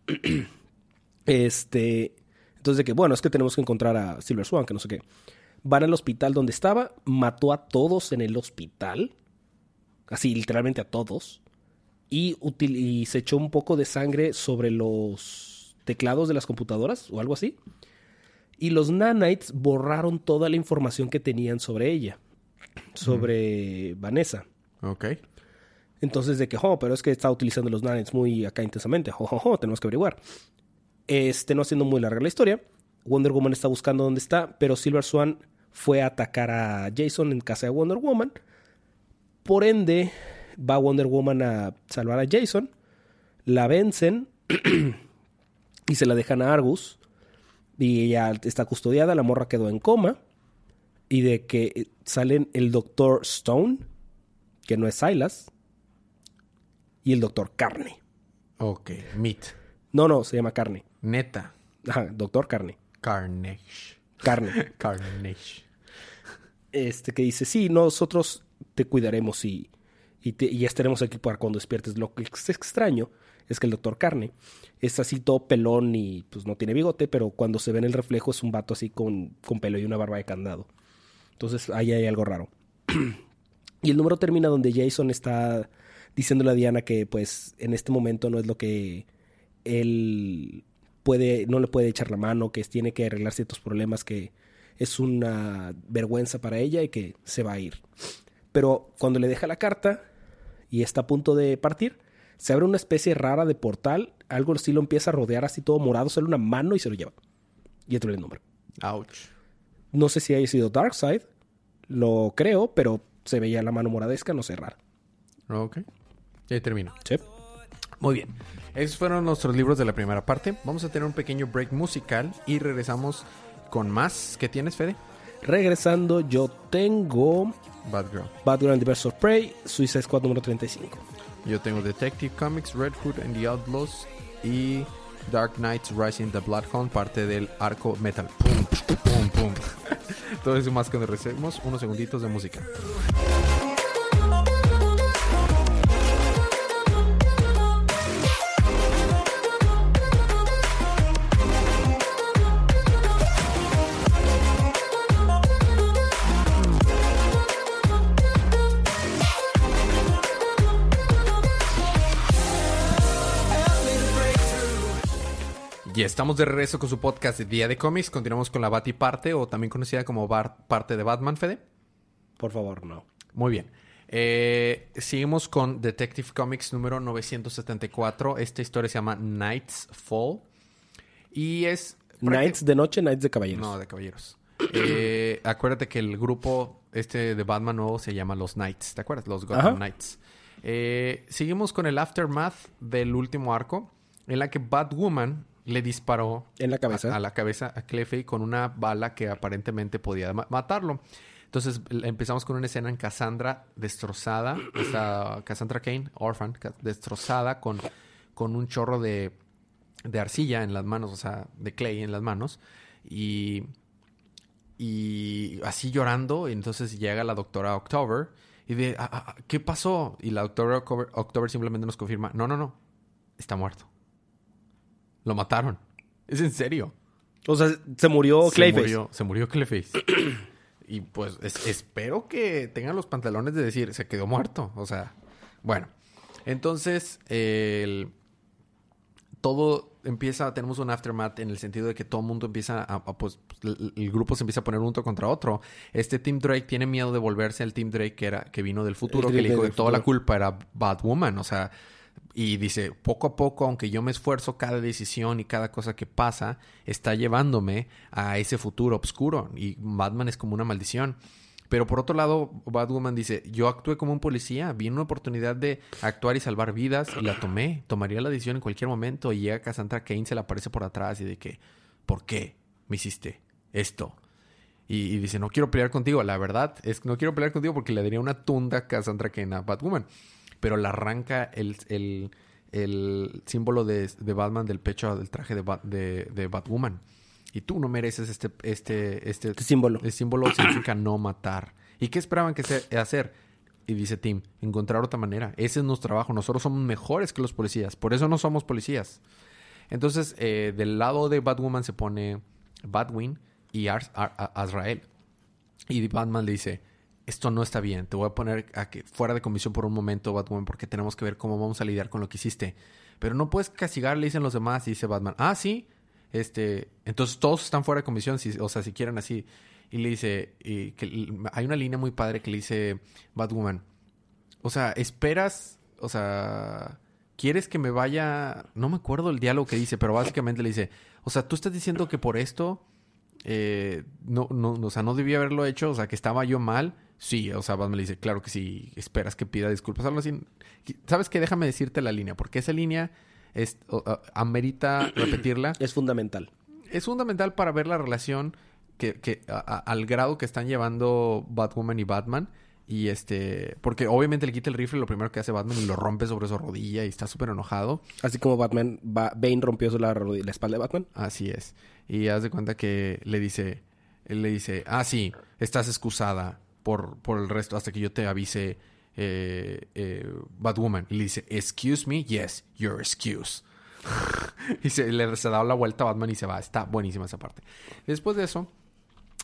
este, entonces de que, bueno, es que tenemos que encontrar a Silver Swan, que no sé qué. Van al hospital donde estaba, mató a todos en el hospital, así literalmente a todos, y, y se echó un poco de sangre sobre los teclados de las computadoras o algo así. Y los nanites borraron toda la información que tenían sobre ella, sobre Vanessa. Ok. Entonces, de que, oh, pero es que está utilizando los nanites muy acá intensamente. Jo, jo, jo, tenemos que averiguar. Este, no siendo muy larga la historia, Wonder Woman está buscando dónde está, pero Silver Swan fue a atacar a Jason en casa de Wonder Woman. Por ende, va Wonder Woman a salvar a Jason. La vencen y se la dejan a Argus. Y ella está custodiada, la morra quedó en coma. Y de que salen el doctor Stone, que no es Silas, y el doctor Carne. Ok, Meat. No, no, se llama Carne. Neta. Ajá, doctor Carne. Carnage. Carne. Carnage. Este que dice, sí, nosotros te cuidaremos y, y, te- y estaremos aquí para cuando despiertes. Lo que es extraño es que el doctor Carne es así todo pelón y pues no tiene bigote, pero cuando se ve en el reflejo es un vato así con, con pelo y una barba de candado. Entonces ahí hay algo raro. y el número termina donde Jason está diciéndole a Diana que pues en este momento no es lo que él puede, no le puede echar la mano, que tiene que arreglar ciertos problemas, que es una vergüenza para ella y que se va a ir. Pero cuando le deja la carta y está a punto de partir, se abre una especie rara de portal, algo así lo empieza a rodear así todo morado, sale una mano y se lo lleva. Y entra el nombre. Ouch. No sé si haya sido Darkseid, lo creo, pero se veía la mano moradesca, no sé, rara. Ok. Y ahí termina. Sí. Muy bien. Esos fueron nuestros libros de la primera parte. Vamos a tener un pequeño break musical y regresamos con más. ¿Qué tienes, Fede? Regresando, yo tengo Bad Girl. Batman and the of Prey, Suicide Squad número 35. Yo tengo Detective Comics, Red Hood and the Outlaws y Dark Knights Rising the Bloodhound, parte del arco metal. Pum, pum, pum. Todo eso más cuando recibimos unos segunditos de música. Y estamos de regreso con su podcast de Día de Cómics. Continuamos con la Bati parte, o también conocida como Bar- parte de Batman, Fede. Por favor, no. Muy bien. Eh, seguimos con Detective Comics número 974. Esta historia se llama Night's Fall. Y es... Knights de noche, Knights de caballeros. No, de caballeros. Eh, acuérdate que el grupo este de Batman nuevo se llama los Knights. ¿Te acuerdas? Los Gotham Ajá. Knights. Eh, seguimos con el aftermath del último arco, en la que Batwoman le disparó En la cabeza. a, a la cabeza a Clefairy con una bala que aparentemente podía ma- matarlo. Entonces empezamos con una escena en Cassandra destrozada, esta Cassandra Kane, orphan, destrozada con, con un chorro de, de arcilla en las manos, o sea, de clay en las manos. Y, y así llorando, y entonces llega la doctora October y de, "Ah, ah, ah, ¿qué pasó? Y la doctora October, October simplemente nos confirma, no, no, no, está muerto. Lo mataron. Es en serio. O sea, se murió Se Clayface. murió, se murió Clayface. y pues es- espero que tengan los pantalones de decir, se quedó muerto. O sea, bueno. Entonces, el- todo empieza, tenemos un aftermath en el sentido de que todo el mundo empieza a, a, pues, el, el grupo se empieza a poner uno contra otro. Este Team Drake tiene miedo de volverse al Team Drake que era, que vino del futuro, El que le dijo que toda la culpa era Batwoman. O sea, y dice, poco a poco, aunque yo me esfuerzo, cada decisión y cada cosa que pasa está llevándome a ese futuro oscuro. Y Batman es como una maldición. Pero por otro lado, Batwoman dice, yo actué como un policía, vi una oportunidad de actuar y salvar vidas y la tomé. Tomaría la decisión en cualquier momento y llega Cassandra Kane, se le aparece por atrás y de que, ¿por qué me hiciste esto? Y, dice, no quiero pelear contigo. La verdad es que no quiero pelear contigo porque le daría una tunda a Cassandra Kane a Batwoman. Pero le arranca el, el, el símbolo de, de Batman del pecho del traje de, Bat- de, de Batwoman. Y tú no mereces este, este, este, Este símbolo. el símbolo significa no matar. ¿Y qué esperaban que se hacer? Y dice Tim, encontrar otra manera. Ese es nuestro trabajo. Nosotros somos mejores que los policías. Por eso no somos policías. Entonces, eh, del lado de Batwoman se pone Batwing y Azrael. Y Batman le dice, esto no está bien. Te voy a poner a que fuera de comisión por un momento, Batwoman, porque tenemos que ver cómo vamos a lidiar con lo que hiciste. Pero no puedes castigar, le dicen los demás. Y dice Batman, ah, sí. Este, entonces todos están fuera de comisión, si, o sea, si quieren así. Y le dice, y hay una línea muy padre que le dice Batwoman. O sea, esperas, o sea, ¿quieres que me vaya? No me acuerdo el diálogo que dice, pero básicamente le dice, o sea, tú estás diciendo que por esto, eh, no, no, o sea, no debía haberlo hecho, o sea, que estaba yo mal. Sí, o sea, Batman le dice, claro que sí, esperas que pida disculpas, algo así. ¿Sabes qué? Déjame decirte la línea, porque esa línea es, amerita repetirla. Es fundamental. Es fundamental para ver la relación que, que a- a- al grado que están llevando Batwoman y Batman. Y este, porque obviamente le quita el rifle, lo primero que hace Batman y lo rompe sobre su rodilla y está súper enojado. Así como Batman, Ba- Bane rompió la, la espalda de Batman. Así es. Y haz de cuenta que le dice, él le dice, ah, sí, estás excusada por, por el resto hasta que yo te avise eh, eh, Batwoman. Y le dice, excuse me, yes, you're excused. y se, le, se da la vuelta a Batman y se va. Está buenísima esa parte. Después de eso,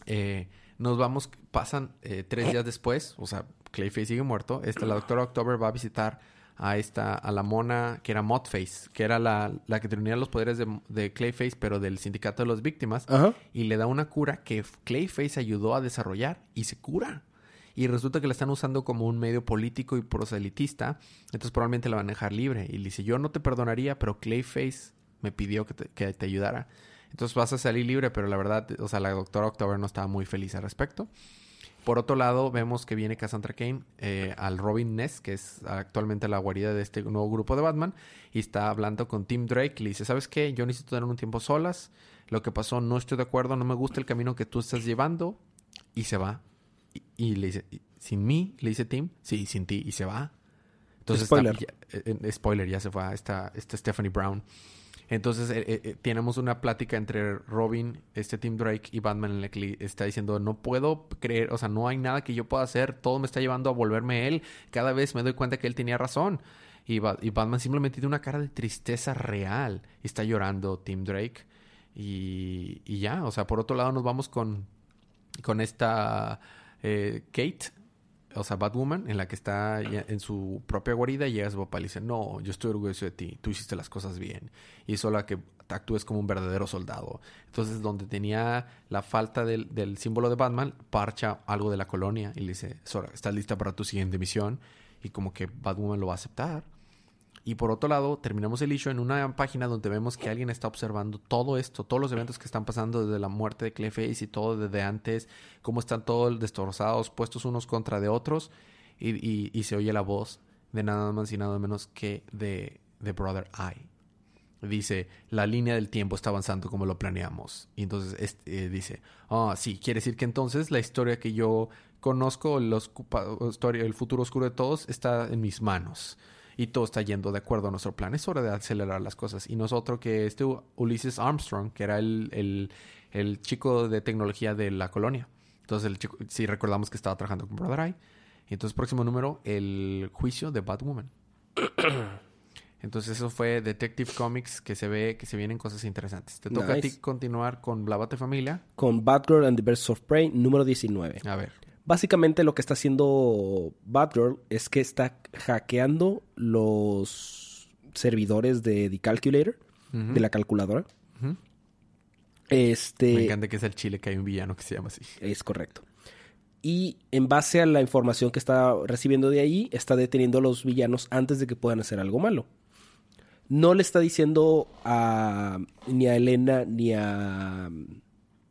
eh, nos vamos, pasan eh, tres días después, o sea, Clayface sigue muerto. Esta, la doctora October va a visitar a esta, a la mona que era Motface, que era la, la que tenía los poderes de, de Clayface, pero del sindicato de las víctimas, Ajá. y le da una cura que Clayface ayudó a desarrollar y se cura. Y resulta que la están usando como un medio político y proselitista, entonces probablemente la van a dejar libre. Y dice, yo no te perdonaría, pero Clayface me pidió que te, que te ayudara. Entonces vas a salir libre, pero la verdad, o sea, la doctora October no estaba muy feliz al respecto. Por otro lado, vemos que viene Cassandra Kane eh, al Robin Ness, que es actualmente la guarida de este nuevo grupo de Batman, y está hablando con Tim Drake. Le dice, ¿sabes qué? Yo necesito tener un tiempo solas. Lo que pasó, no estoy de acuerdo, no me gusta el camino que tú estás llevando. Y se va. Y, y le dice, ¿sin mí? Le dice Tim. Sí, sin ti. Y se va. Entonces, está- Spoiler. ya- eh, spoiler, ya se fue esta, esta Stephanie Brown. Entonces, eh, eh, tenemos una plática entre Robin, este Tim Drake y Batman en la que está diciendo, no puedo creer, o sea, no hay nada que yo pueda hacer, todo me está llevando a volverme él. Cada vez me doy cuenta que él tenía razón. Y, Ba- y Batman simplemente tiene una cara de tristeza real. Y está llorando Tim Drake. Y, y ya, o sea, por otro lado nos vamos con, con esta eh, Kate, o sea, Batwoman, en la que está en su propia guarida y llega a su papá y dice, no, yo estoy orgulloso de ti, tú hiciste las cosas bien. Y es la que actúes como un verdadero soldado. Entonces, donde tenía la falta del, del símbolo de Batman, parcha algo de la colonia y le dice, Sora, ¿estás lista para tu siguiente misión? Y como que Batwoman lo va a aceptar. Y por otro lado, terminamos el issue en una página donde vemos que alguien está observando todo esto, todos los eventos que están pasando desde la muerte de Clayface y todo desde antes, cómo están todos destrozados, puestos unos contra de otros, y, y- y se oye la voz de nada más y nada menos que de, de Brother Eye. Dice, la línea del tiempo está avanzando como lo planeamos. Y entonces este, eh, dice, ah, sí, quiere decir que entonces la historia que yo conozco, los, el futuro oscuro de todos, está en mis manos. Y todo está yendo de acuerdo a nuestro plan. Es hora de acelerar las cosas. Y nosotros que este Ulises Armstrong, que era el, el, el chico de tecnología de la colonia. Entonces, el chico, sí recordamos que estaba trabajando con Brother Eye. Y entonces, próximo número, el juicio de Batwoman. Entonces eso fue Detective Comics que se ve que se vienen cosas interesantes. Te toca a ti continuar con La Bate Familia. Con Batgirl and the Birds of Prey, número 19. A ver. Básicamente lo que está haciendo Batgirl es que está hackeando los servidores de The Calculator, de la calculadora. Este Me encanta que es el chile que hay un villano que se llama así. es correcto. Y en base a la información que está recibiendo de ahí, está deteniendo a los villanos antes de que puedan hacer algo malo. No le está diciendo a ni a Elena ni a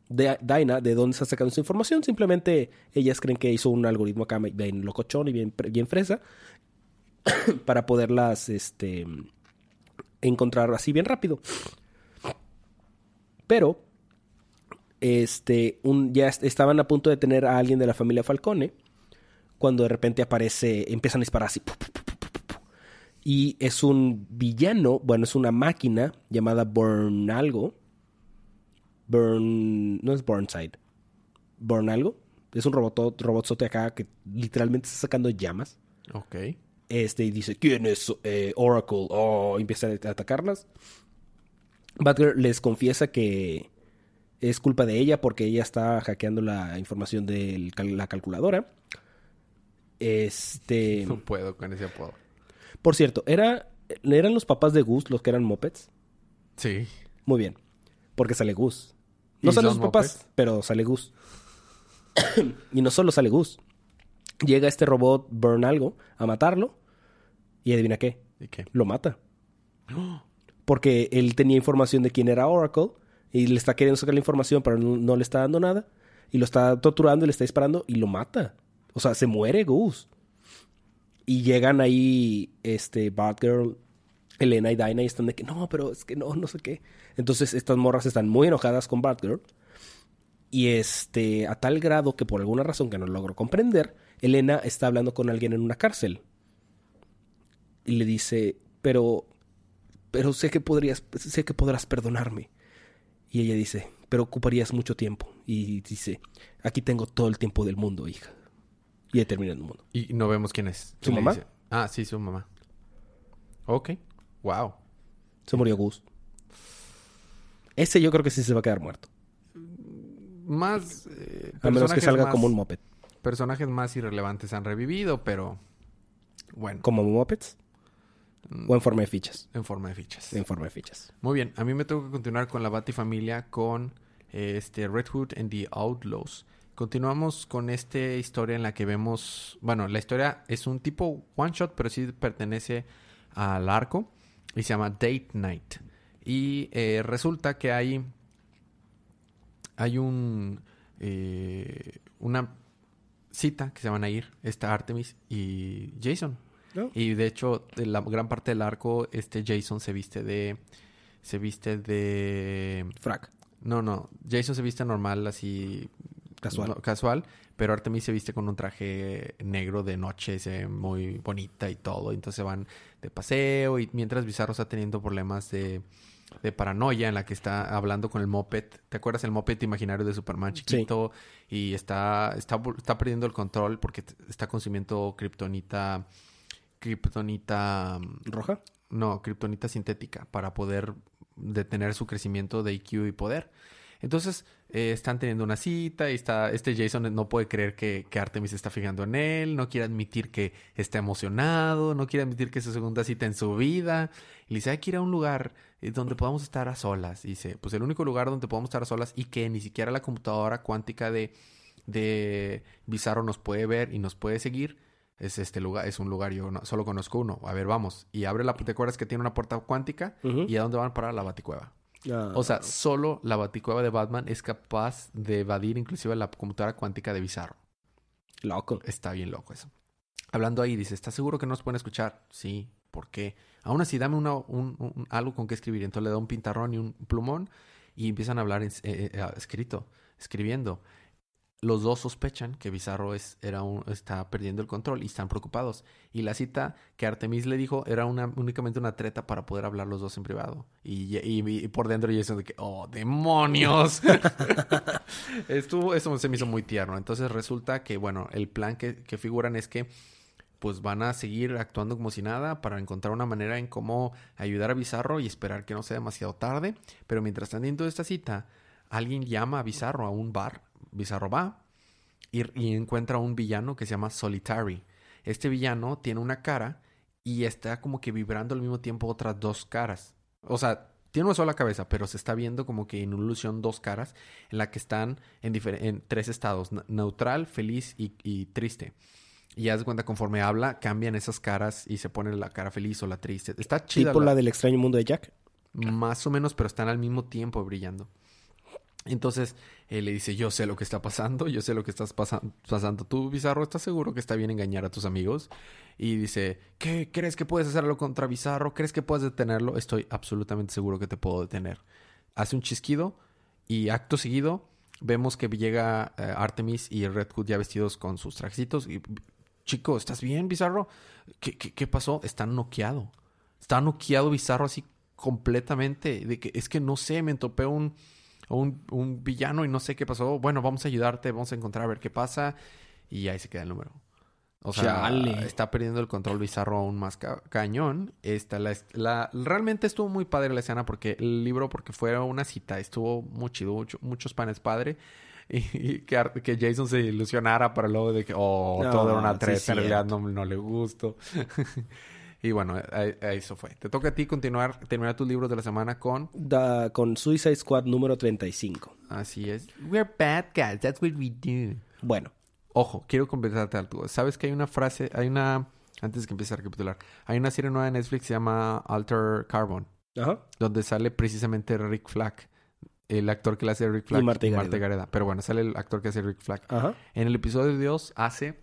de- Dinah de dónde está sacando esa información. Simplemente ellas creen que hizo un algoritmo acá bien locochón y bien, fresa para poderlas este, encontrar así bien rápido. Pero este, un, ya est- estaban a punto de tener a alguien de la familia Falcone cuando de repente aparece, empiezan a disparar así. Y es un villano, bueno, es una máquina llamada Burn algo. Burn, no es Burnside. Burn algo. Es un robot, robotzote acá que literalmente está sacando llamas. Ok. Este, y dice, ¿quién es eh, Oracle? Oh, empieza a atacarlas. Batgirl les confiesa que es culpa de ella porque ella está hackeando la información de la calculadora. Este, No puedo con ese apodo. por cierto, era, eran los papás de Gus los que eran mopeds. Sí. Muy bien, porque sale Gus. No ¿Y salen sus papás, pero sale Gus. y no solo sale Gus. Llega este robot Burn algo a matarlo y adivina qué, ¿Y qué? lo mata. Porque él tenía información de quién era Oracle y le está queriendo sacar la información, pero no, no le está dando nada. Y lo está torturando y le está disparando y lo mata. O sea, se muere Goose. Y llegan ahí este Batgirl Elena y Dinah están de que no, pero es que no, no sé qué. Entonces estas morras están muy enojadas con Batgirl. Y este, a tal grado que por alguna razón que no logro comprender, Elena está hablando con alguien en una cárcel. Y le dice, pero, pero sé que podrías, sé que podrás perdonarme. Y ella dice, pero ocuparías mucho tiempo. Y dice, aquí tengo todo el tiempo del mundo, hija. Y ahí termina el mundo. Y no vemos quién es. ¿Su ¿Qué le mamá? dice? Ah, sí, su mamá. Ok. Wow. Se murió Gus. Ese yo creo que sí se va a quedar muerto. Más. eh, A menos que salga más- como un moped. Personajes más irrelevantes han revivido, pero. Bueno, ¿Como mopeds? ¿O en forma de fichas? en forma de fichas. En forma de fichas. Muy bien, a mí me tengo que continuar con la Batifamilia con eh, este Red Hood and the Outlaws. Continuamos con esta historia en la que vemos, bueno, la historia es un tipo one shot, pero sí pertenece al arco y se llama Date Night. Y eh, resulta que hay hay un eh, una cita que se van a ir, está Artemis y Jason. ¿No? Y de hecho, de la gran parte del arco, este Jason se viste de. Se viste de. Frac. No, no. Jason se viste normal, así. Casual. no, casual. Pero Artemis se viste con un traje negro de noche, se ve muy bonita y todo. Entonces van de paseo. Y mientras Bizarro está teniendo problemas de, de paranoia en la que está hablando con el moped. ¿Te acuerdas el moped imaginario de Superman chiquito? Y está, está, está perdiendo el control porque está consumiendo kriptonita. Kriptonita. mm, ¿Roja? No, kriptonita sintética para poder detener su crecimiento de IQ y poder. Entonces, eh, están teniendo una cita y está, este Jason no puede creer que, que Artemis está fijando en él, no quiere admitir que está emocionado, no quiere admitir que es su segunda cita en su vida. Y le dice, hay que ir a un lugar eh, donde podamos estar a solas. Y dice, pues el único lugar donde podamos estar a solas y que ni siquiera la computadora cuántica de, de Bizarro nos puede ver y nos puede seguir es este lugar, es un lugar, yo no- solo conozco uno. A ver, vamos. Y abre la, ¿te acuerdas que tiene una puerta cuántica? ¿Y a dónde van para la baticueva? Ah, O sea, solo la baticueva de Batman es capaz de evadir inclusive la computadora cuántica de Bizarro. loco. Está bien loco eso. Hablando ahí, dice, ¿estás seguro que nos pueden escuchar? Sí, ¿por qué? Aún así, dame una- un- un- algo con que escribir. Entonces le da un pintarrón y un plumón y empiezan a hablar en- eh, eh, escrito, escribiendo. Los dos sospechan que Bizarro es, era un, está perdiendo el control y están preocupados. Y la cita que Artemis le dijo era una, únicamente una treta para poder hablar los dos en privado. Y, y- y por dentro Jason de que, ¡oh, demonios! Estuvo, eso se me hizo muy tierno. Entonces resulta que, bueno, el plan que, que figuran es que pues van a seguir actuando como si nada para encontrar una manera en cómo ayudar a Bizarro y esperar que no sea demasiado tarde. Pero mientras están dentro de esta cita, alguien llama a Bizarro a un bar. Bizarro va y, y encuentra un villano que se llama Solitary. Este villano tiene una cara y está como que vibrando al mismo tiempo otras dos caras. O sea, tiene una sola cabeza, pero se está viendo como que en ilusión dos caras en la que están en, tres estados, ne- neutral, feliz y, y triste. Y ya de cuenta, conforme habla, cambian esas caras y se pone la cara feliz o la triste. Está chida. Tipo la- la del extraño mundo de Jack. más o menos, pero están al mismo tiempo brillando. Entonces él le dice, yo sé lo que está pasando, yo sé lo que estás pasa- pasando tú, Bizarro, ¿estás seguro que está bien engañar a tus amigos? Y dice, ¿qué? ¿Crees que puedes hacerlo contra Bizarro? ¿Crees que puedes detenerlo? Estoy absolutamente seguro que te puedo detener. Hace un chisquido y acto seguido vemos que llega eh, Artemis y Red Hood ya vestidos con sus trajecitos. Chico, ¿estás bien, Bizarro? ¿Qué, qué, qué pasó? Está noqueado. Está noqueado Bizarro así completamente. De que es que no sé, me topé un, un, un villano y no sé qué pasó. Bueno, vamos a ayudarte, vamos a encontrar a ver qué pasa. Y ahí se queda el número. O sea, Chale. está perdiendo el control Bizarro aún más ca- cañón. Esta, la, la- realmente estuvo muy padre la escena porque el libro, porque fue una cita, estuvo muy chido, mucho- muchos panes padre. Y, y que, que Jason se ilusionara para luego de que, oh, No, todo era una sí, treta, en realidad no, no le gustó. y bueno, ahí- ahí eso fue. Te toca a ti continuar, terminar tus libros de la semana con Da- con Suicide Squad número 35. Así es. We're bad guys, that's what we do. Bueno, Ojo, quiero conversarte algo. ¿Sabes que hay una frase, hay una, antes que empiece a recapitular, hay una serie nueva de Netflix que se llama Alter Carbon, ajá. donde sale precisamente Rick Flag, el actor que le hace Rick Flag. Y Marta Gareda. Gareda. Pero bueno, sale el actor que hace Rick Flag. Ajá. En el episodio de Dios hace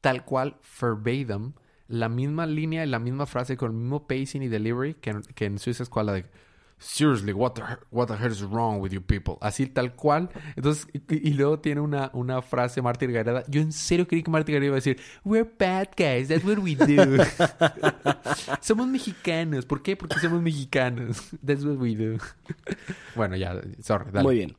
tal cual verbatim la misma línea y la misma frase con el mismo pacing y delivery que en, que en Suicide Squad, la de Seriously, what the, what the hell is wrong with you people? Así tal cual. Entonces, y, y luego tiene una, una frase Marty Gareda. Yo en serio creí que Marty Gareda iba a decir, We're bad guys, that's what we do. somos mexicanos. ¿Por qué? Porque somos mexicanos. That's what we do. bueno, ya, sorry, dale. Muy bien.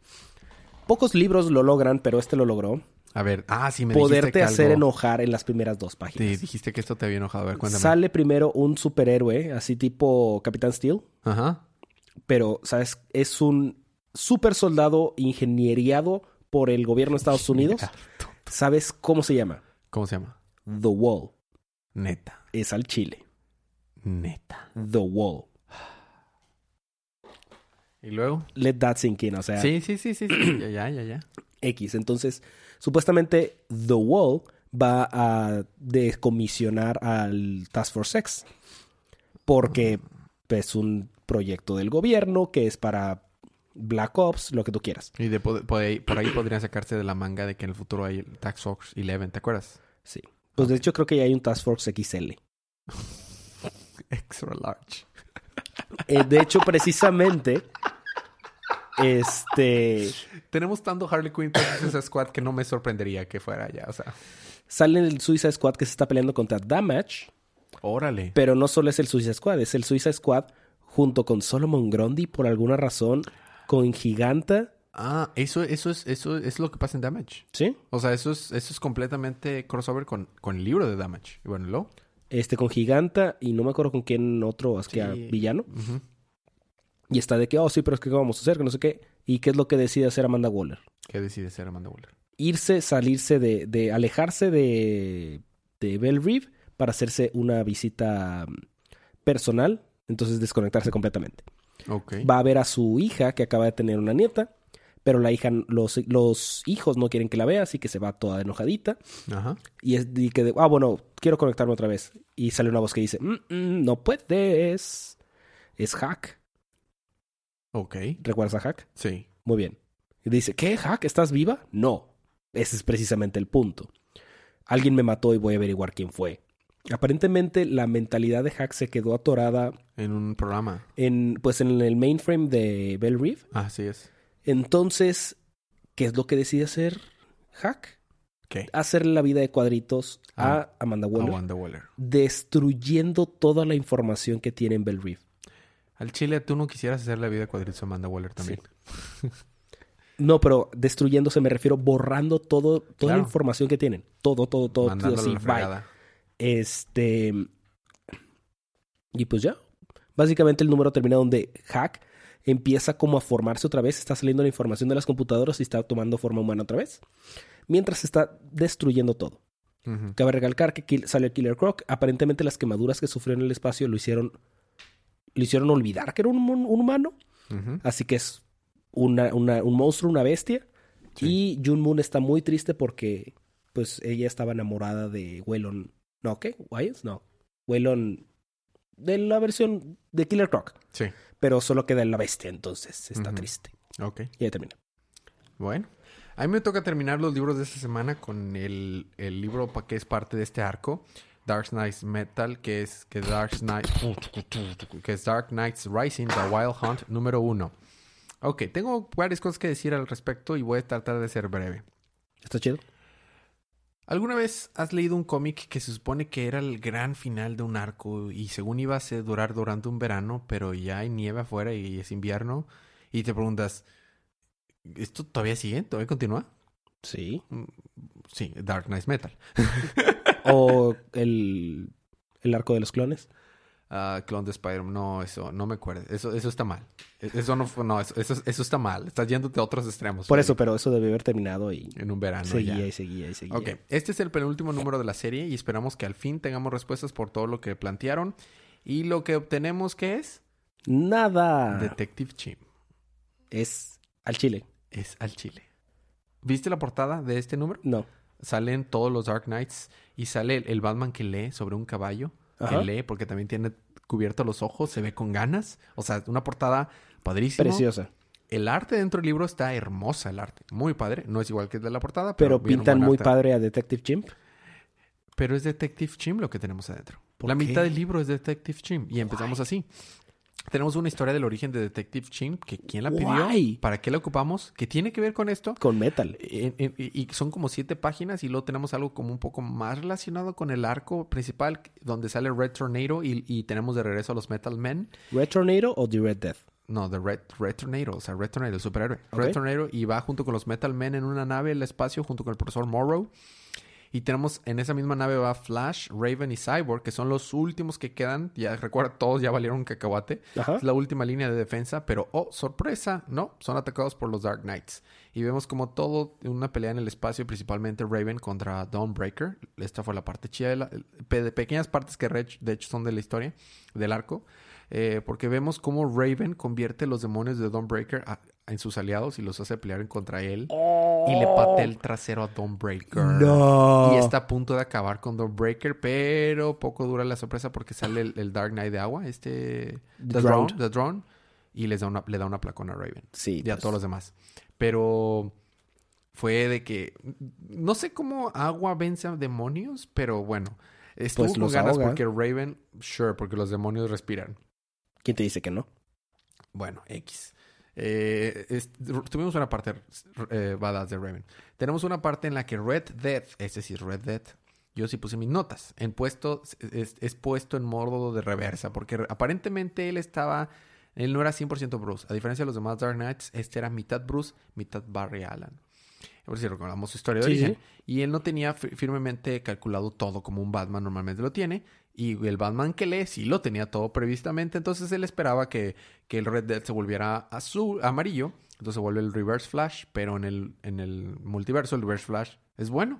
Pocos libros lo logran, pero este lo logró. A ver, ah, sí, me Poderte que hacer algo- enojar en las primeras dos páginas. dijiste que esto te había enojado. A ver, cuéntame. Sale primero un superhéroe, así tipo Capitán Steel, Ajá. pero, ¿sabes? Es un super soldado ingenieriado por el gobierno de Estados Unidos. ¿Sabes cómo se llama? ¿Cómo se llama? The Wall. Neta. Es al chile. Neta. The Wall. ¿Y luego? Let that sink in, o sea, Sí, sí, sí, sí. sí. ya, ya, ya, ya. X. Entonces, supuestamente The Wall va a decomisionar al Task Force X. Porque es un proyecto del gobierno que es para Black Ops, lo que tú quieras. Y de, por, ahí, por ahí podrían sacarse de la manga de que en el futuro hay el Tax Force 11, ¿te acuerdas? Sí. Pues de hecho creo que ya hay un Task Force XL. Extra large. Eh, de hecho, precisamente, este, Tenemos tanto Harley Quinn en esa squad que no me sorprendería que fuera ya, o sea. sale el Suicide Squad que se está peleando contra Damage, Órale. pero no solo es el Suicide Squad, es el Suicide Squad junto con Solomon Grundy por alguna razón, con Giganta, Ah, eso, eso es, eso es lo que pasa en Damage. ¿sí? O sea, eso es, eso es completamente crossover con, con el libro de Damage. Y bueno, luego. Este con Giganta y no me acuerdo con quién otro, es que Sí. villano. Y está de que, oh, sí, pero es que ¿qué vamos a hacer? Que no sé qué. ¿Y qué es lo que decide hacer Amanda Waller? ¿Qué decide ser Amanda Waller? irse, salirse de, de alejarse de, de Bell Reeve para hacerse una visita mm, personal, entonces desconectarse completamente. Va a ver a su hija que acaba de tener una nieta, pero la hija, los, los hijos no quieren que la vea, así que se va toda enojadita Ajá. y es y que, de- ah, bueno, quiero conectarme otra vez. Y sale una voz que dice, "Mm, mm, no puedes. Es Hack. Ok. ¿Recuerdas a Hack? Sí. Muy bien. Y dice, ¿qué, Hack? ¿Estás viva? No. Ese es precisamente el punto. Alguien me mató y voy a averiguar quién fue. Aparentemente la mentalidad de Hack se quedó atorada En un programa. en, pues, en el mainframe de Bell Reeve. Así es. Entonces, ¿qué es lo que decide hacer Hack? ¿Qué? Hacerle la vida de cuadritos Ah, a Amanda Waller, Amanda Waller. destruyendo toda la información que tiene en Bell Reeve. Al chile, tú no quisieras hacer la vida a Amanda Waller también. No, pero destruyéndose me refiero borrando todo, toda Claro. la información que tienen. Todo, todo, todo. todo así, la bye. Este. Y pues ya. Básicamente el número termina donde Hack empieza como a formarse otra vez. Está saliendo la información de las computadoras y está tomando forma humana otra vez. Mientras está destruyendo todo. Ujú. Cabe recalcar que Kill- sale el Killer Croc. Aparentemente las quemaduras que sufrió en el espacio lo hicieron. Lo hicieron olvidar que era un, un humano. Así que es una- una- un monstruo, una bestia. Sí. Y Jun Moon está muy triste porque pues ella estaba enamorada de Waylon. ¿No qué? ¿Wyans? No. Waylon de la versión de Killer Croc. Sí. Pero solo queda en la bestia, entonces está triste. Ok. Y ahí termina. Bueno. A mí me toca terminar los libros de esta semana con el, el libro que es parte de este arco. Dark Knights Metal, que es que Dark Knight, que es Dark Knights Rising, The Wild Hunt, número uno. Ok, tengo varias cosas que decir al respecto y voy a tratar de ser breve. ¿Está chido? ¿Alguna vez has leído un cómic que se supone que era el gran final de un arco y según iba a durar durante un verano, pero ya hay nieve afuera y es invierno? Y te preguntas, ¿esto todavía sigue? ¿Todavía continúa? Sí. Sí, Dark Knight Metal. O el, el arco de los clones. Ah, clon de Spider-Man. No, eso, no me acuerdo. Eso, eso está mal. E- Eso no fue, no, eso, eso, eso está mal. Estás yéndote a otros extremos. Por eso, pero eso debe haber terminado y En un verano seguía ya. y seguía y seguía. Ok, este es el penúltimo número de la serie y esperamos que al fin tengamos respuestas por todo lo que plantearon. Y lo que obtenemos, ¿qué es? Nada. Detective Chim. Es al chile. Es al chile. ¿Viste la portada de este número? No. Salen todos los Dark Knights y sale el, el Batman que lee sobre un caballo. Ajá. Que lee porque también tiene cubiertos los ojos, se ve con ganas. O sea, una portada padrísima. Preciosa. El arte dentro del libro está hermosa, el arte. Muy padre. No es igual que el de la portada, pero, pintan muy arte. padre a Detective Chimp. Pero es Detective Chim lo que tenemos adentro. ¿Por La qué? mitad del libro es Detective Chim. Y empezamos así. Tenemos una historia del origen de Detective Chim, que quién la pidió, para qué la ocupamos, que tiene que ver con esto. Con metal. En- en- y son como siete páginas y luego tenemos algo como un poco más relacionado con el arco principal donde sale Red Tornado y, y tenemos de regreso a los Metal Men. ¿Red Tornado o The Red Death? No, de Red, Red Tornado, o sea, Red Tornado, el superhéroe. Red Tornado y va junto con los Metal Men en una nave al espacio junto con el profesor Morrow. Y tenemos en esa misma nave va Flash, Raven y Cyborg, que son los últimos que quedan. Ya recuerda, todos ya valieron un cacahuate. Ajá. Es la última línea de defensa, pero oh, sorpresa, no, son atacados por los Dark Knights. Y vemos como todo una pelea en el espacio, principalmente Raven contra Dawnbreaker. Esta fue la parte chida de, la- de pequeñas partes que de hecho son de la historia, del arco. Eh, porque vemos cómo Raven convierte los demonios de Dawnbreaker a- en sus aliados y los hace pelear en contra él. Y le patea el trasero a Dawnbreaker. No. Y está a punto de acabar con Dawnbreaker, pero poco dura la sorpresa porque sale el, el Dark Knight de agua, este... The Drone. The Drone, y les da una, le da una placona a Raven. Sí. Y a pues, todos los demás. Pero fue de que... No sé cómo agua vence a demonios, pero bueno. Estuvo Pues con los ganas ahoga. porque Raven... Sure, porque los demonios respiran. ¿Quién te dice que no? Bueno, X. Eh, es- tuvimos una parte eh, badass de Raven. Tenemos una parte en la que Red Death, es decir, Red Death, yo sí puse mis notas. En puesto, es, es puesto en modo de reversa, porque aparentemente él estaba, él no era 100% Bruce. A diferencia de los demás Dark Knights, este era mitad Bruce, mitad Barry Allen. Por si recordamos su historia de Sí, origen. sí. Y él no tenía fi- firmemente calculado todo como un Batman normalmente lo tiene. Y el Batman que lee sí lo tenía todo previstamente. Entonces él esperaba que, que el Red Dead se volviera azul, amarillo. Entonces se vuelve el Reverse Flash. Pero en el, en el multiverso el Reverse Flash es bueno.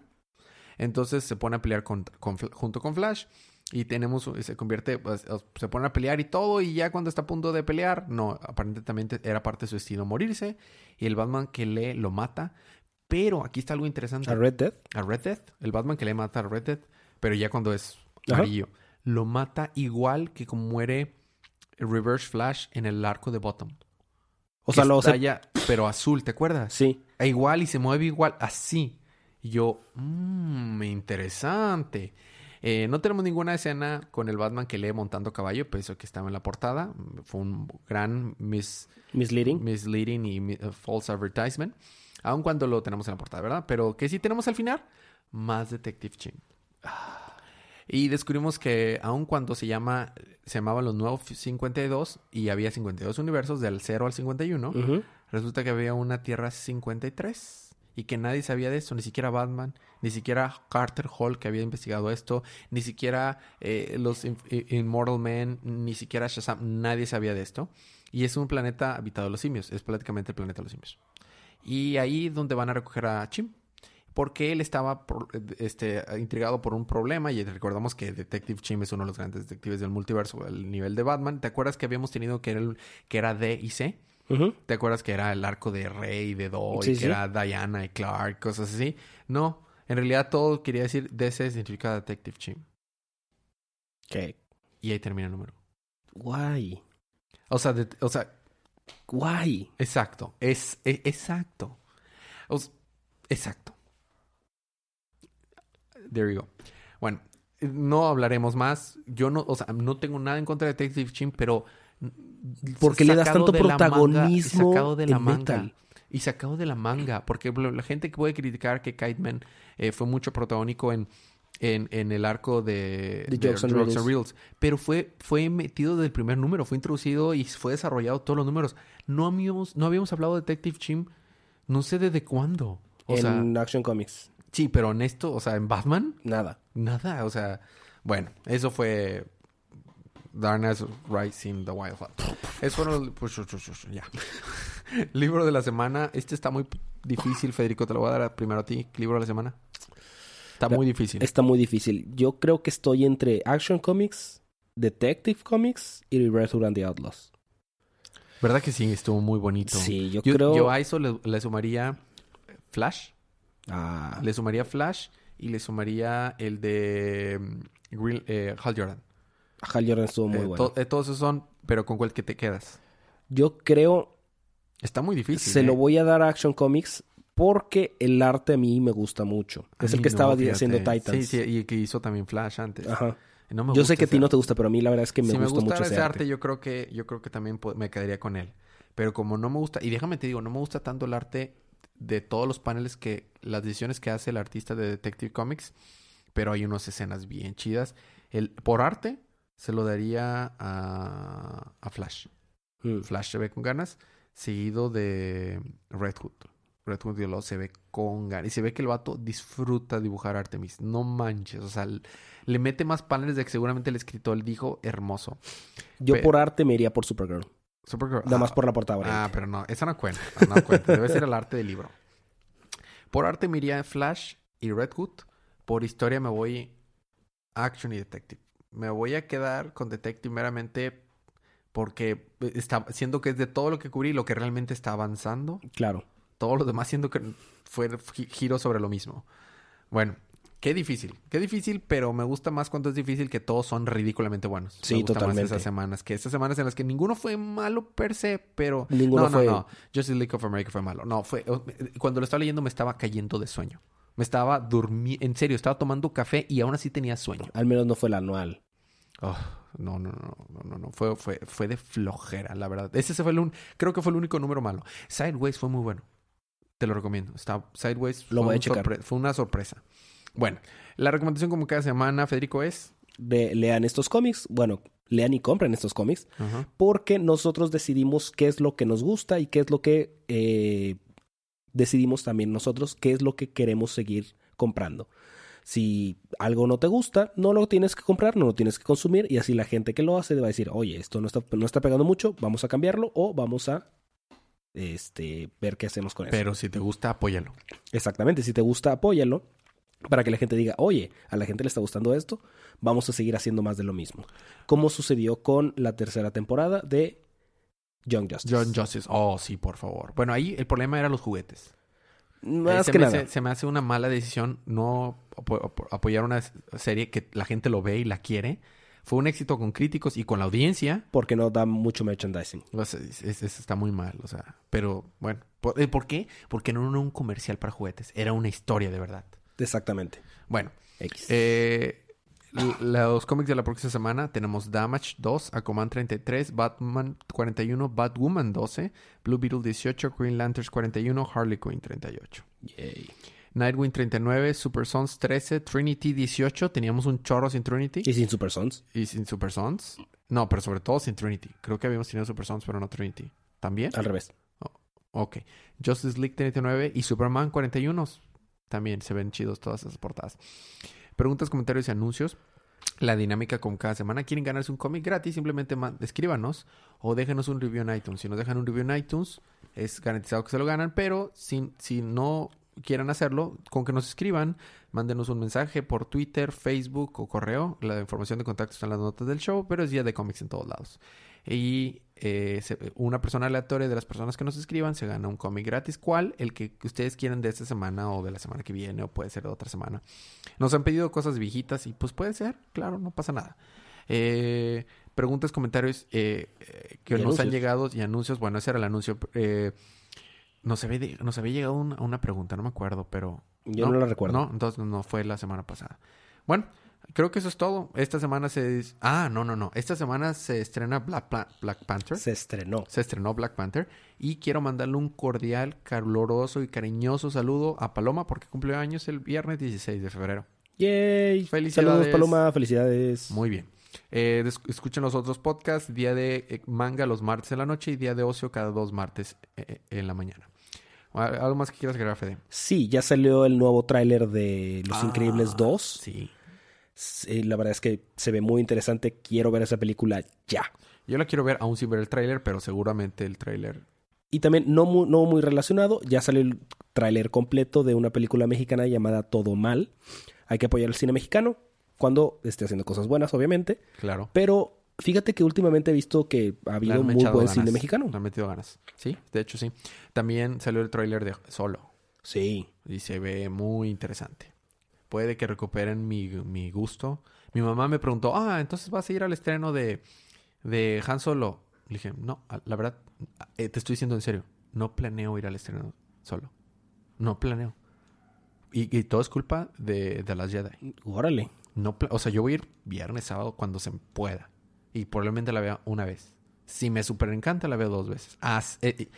Entonces se pone a pelear con- con junto con Flash. Y tenemos, se convierte, pues, se pone a pelear y todo. Y ya cuando está a punto de pelear, no, aparentemente era parte de su destino morirse. Y el Batman que lee lo mata. Pero aquí está algo interesante ¿A Red Death? a Red Death, el Batman que le mata a Red Death, pero ya cuando es Ajá. Lo mata igual que como muere Reverse Flash en el arco de Bottom. O Que sea, lo... estalla, pero azul, ¿te acuerdas? Sí. E igual y se mueve igual, así. Y yo, mmm, interesante. Eh, no tenemos ninguna escena con el Batman que lee montando caballo, eso que estaba en la portada. Fue un gran mis Misleading. misleading y mi- uh, false advertisement. Aun cuando lo tenemos en la portada, ¿verdad? Pero que sí tenemos al final, más Detective Chin. Y descubrimos que aun cuando se llama, se llamaban los nuevos 52 y había 52 universos del 0 al 51, Ujú. resulta que había una Tierra 53 y que nadie sabía de eso, ni siquiera Batman, ni siquiera Carter Hall que había investigado esto, ni siquiera eh, los In- In- Immortal Men, ni siquiera Shazam, nadie sabía de esto. Y es un planeta habitado de los simios, es prácticamente el planeta de los simios. Y ahí es donde van a recoger a Chim. Porque él estaba por- este, intrigado por un problema y recordamos que Detective Chim es uno de los grandes detectives del multiverso al nivel de Batman. ¿Te acuerdas que habíamos tenido que era, el- que era D y C? ¿Te acuerdas que era el arco de Rey y de Do y que sí. era Diana y Clark, cosas así? No, en realidad todo quería decir DC significa Detective Chim. Ok. Y ahí termina el número. Guay. O sea, de- o sea, Guay. exacto. Es, e- exacto. O exacto. There you go. Bueno, no hablaremos más. Yo no, o sea, no tengo nada en contra de Detective Chim, pero ¿Por qué le das tanto de la manga- protagonismo sacado de la manga. Metal? Y sacado de la manga. Porque la gente que puede criticar que Kite Man eh, fue mucho protagónico en, en, en el arco de, De Jokes and Reels. Reels. Pero fue, fue metido del primer número, fue introducido y fue desarrollado todos los números. No habíamos, no habíamos hablado de Detective Chim, no sé desde cuándo. O sea, en Action Comics. Sí, pero en esto, o sea, en Batman, Nada. nada. O sea, bueno, eso fue Darkness Rising the Wild. Es fueron pues, ya. Libro de la semana. Este está muy difícil, Federico. Te lo voy a dar primero a ti. Libro de la semana. Está muy difícil. Está muy difícil. Yo creo que estoy entre Action Comics, Detective Comics y Return and the Outlaws. ¿Verdad que sí? Estuvo muy bonito. Sí, yo, Yo, creo... yo a eso le, le sumaría Flash. Ah, Le sumaría Flash y le sumaría el de mm, Green- eh, Hal Jordan. Hal Jordan estuvo muy Eh, bueno. to- eh, todos esos son, pero ¿con cuál que te quedas? Yo creo... Está muy difícil. se ¿eh? lo voy a dar a Action Comics Porque el arte a mí me gusta mucho. A Es el que no, estaba fíjate. haciendo Titans. Sí, sí, y que hizo también Flash antes. Ajá. No me Yo sé gusta que a ti no te gusta, pero a mí la verdad es que me si me gusta gustara mucho ese ese arte, arte. yo creo que yo creo que también me quedaría con él. Pero como no me gusta, y déjame te digo, no me gusta tanto el arte de todos los paneles que las decisiones que hace el artista de Detective Comics, pero hay unas escenas bien chidas. El por arte se lo daría a, a Flash. Mm. Flash se ve con ganas, seguido de Red Hood. Red Hood de se ve con ganas. Y se ve que el vato disfruta dibujar Artemis. No manches. O sea, le mete más paneles de que seguramente el escritor dijo hermoso. Yo por arte me iría por Supergirl. Supergirl. Nada más ah, por la portada. Ah, pero no, esa no cuenta. No cuenta. Debe ser el arte del libro. Por arte me iría Flash y Red Hood. Por historia me voy Action y Detective. Me voy a quedar con Detective meramente porque está, siendo que es de todo lo que cubrí lo que realmente está avanzando. Claro. Todo lo demás siendo que fue gi- giro sobre lo mismo. Bueno, qué difícil. Qué difícil, pero me gusta más cuando es difícil que todos son ridículamente buenos. Sí, me gusta totalmente. Más esas semanas que esas semanas en las que ninguno fue malo per se, pero Ninguno no, fue- no, no. Justice League of America fue malo. No, fue cuando lo estaba leyendo me estaba cayendo de sueño. Me estaba durmiendo, en serio, estaba tomando café y aún así tenía sueño. Al menos no fue el anual. Oh, no, no, no, no, no, no, fue, fue, fue de flojera, la verdad. Ese fue el un, creo que fue el único número malo. Sideways fue muy bueno. Te lo recomiendo. Está, Sideways Lo voy a checar. fue una sorpresa. Bueno, la recomendación como cada semana, Federico, es... De, lean estos cómics. Bueno, lean y compren estos cómics. Porque nosotros decidimos qué es lo que nos gusta y qué es lo que eh, decidimos también nosotros qué es lo que queremos seguir comprando. Si algo no te gusta, no lo tienes que comprar, no lo tienes que consumir y así la gente que lo hace va a decir, oye, esto no está, no está pegando mucho, vamos a cambiarlo o vamos a este, ver qué hacemos con eso. Pero si te gusta, apóyalo. Exactamente, si te gusta, apóyalo para que la gente diga, oye, a la gente le está gustando esto, vamos a seguir haciendo más de lo mismo. Como sucedió con la tercera temporada de Young Justice. John Justice. Oh, sí, por favor. Bueno, ahí el problema era los juguetes. Más Eh, se que me nada. Hace, se me hace una mala decisión no apo- apo- apoyar una serie que la gente lo ve y la quiere. Fue un éxito con críticos y con la audiencia. Porque no da mucho merchandising. O sea, es- es- es- está muy mal, o sea. Pero bueno, ¿por, eh, ¿por qué? Porque no era un comercial para juguetes, era una historia de verdad. Exactamente. Bueno, X. eh, los cómics de la próxima semana tenemos Damage 2, Aquaman 33, Batman 41, Batwoman 12, Blue Beetle 18, Green Lanterns 41, Harley Quinn 38. Yay. Nightwing 39, Super Sons 13, Trinity 18. Teníamos un chorro sin Trinity Y sin Super Sons. y sin Super Sons. No, pero sobre todo sin Trinity. Creo que habíamos tenido Super Sons, pero no Trinity. ¿También? Al revés. Ok. Justice League 39 y Superman 41. También se ven chidos todas esas portadas. Preguntas, comentarios y anuncios. La dinámica con cada semana. ¿Quieren ganarse un cómic gratis? Simplemente escríbanos o déjenos un review en iTunes. Si nos dejan un review en iTunes, es garantizado que se lo ganan. Pero si, si no quieran hacerlo, con que nos escriban, mándenos un mensaje por Twitter, Facebook o correo. La información de contacto está en las notas del show, pero es día de cómics en todos lados. Y eh, se- una persona aleatoria de las personas que nos escriban se gana un cómic gratis. ¿Cuál? El que ustedes quieran de esta semana o de la semana que viene o puede ser de otra semana. Nos han pedido cosas viejitas y pues puede ser, claro, no pasa nada. Eh, preguntas, comentarios eh, eh, que Y nos han llegado y anuncios. Bueno, ese era el anuncio. Eh, nos, había, nos había llegado una, una pregunta, no me acuerdo, pero... Yo no, la recuerdo. No, entonces no fue la semana pasada. Bueno, creo que eso es todo. Esta semana se... Ah, no, no, no. Esta semana se estrena Black, Pla- Black Panther. Se estrenó. Se estrenó Black Panther. Y quiero mandarle un cordial, caloroso y cariñoso saludo a Paloma porque cumplió años el viernes 16 de febrero. Yay. Felicidades. Saludos, Paloma. Felicidades. Muy bien. Eh, escuchen los otros podcasts. Día de eh, manga los martes en la noche y día de ocio cada dos martes eh, eh, en la mañana. ¿Al- ¿Algo más que quieras agregar, Fede? Sí, ya salió el nuevo tráiler de Los Ah, Increíbles 2. Sí. Sí, la verdad es que se ve muy interesante. Quiero ver esa película ya. Yo la quiero ver aún sin ver el tráiler, pero seguramente el tráiler... Y también, no muy, no muy relacionado, ya salió el tráiler completo de una película mexicana llamada Todo Mal. Hay que apoyar el cine mexicano cuando esté haciendo cosas buenas, obviamente. Claro. Pero fíjate que últimamente he visto que ha habido muy buen ganas. cine mexicano. Le han metido ganas. Sí, de hecho sí. También salió el tráiler de Solo. Sí. Y se ve muy interesante. Puede que recuperen mi, mi gusto. Mi mamá me preguntó, ah, entonces vas a ir al estreno de, de Han Solo. Le dije, no, la verdad, eh, te estoy diciendo en serio, no planeo ir al estreno solo. No planeo. Y, y todo es culpa de, de las Jedi. Órale. No, o sea, yo voy a ir viernes, sábado, cuando se pueda. Y probablemente la vea una vez. Si me super encanta, la veo dos veces. As- eh,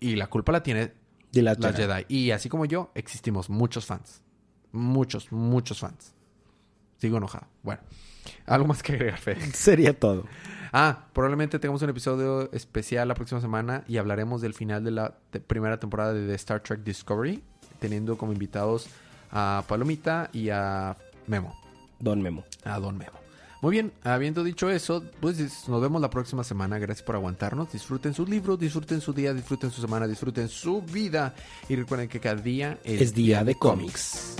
y, la culpa la tiene De las las Jedi. Jedi. Y así como yo, existimos muchos fans. Muchos, muchos fans. Sigo enojado. Bueno, algo más que agregar, Fede. Sería todo. Ah, probablemente tengamos un episodio especial la próxima semana y hablaremos del final de la te- primera temporada de The Star Trek Discovery, teniendo como invitados a Palomita y a Memo, Don Memo. a Don Memo. Muy bien, habiendo dicho eso, pues nos vemos la próxima semana. Gracias por aguantarnos. Disfruten sus libros, disfruten su día, disfruten su semana, disfruten su vida. Y recuerden que cada día Es día de cómics.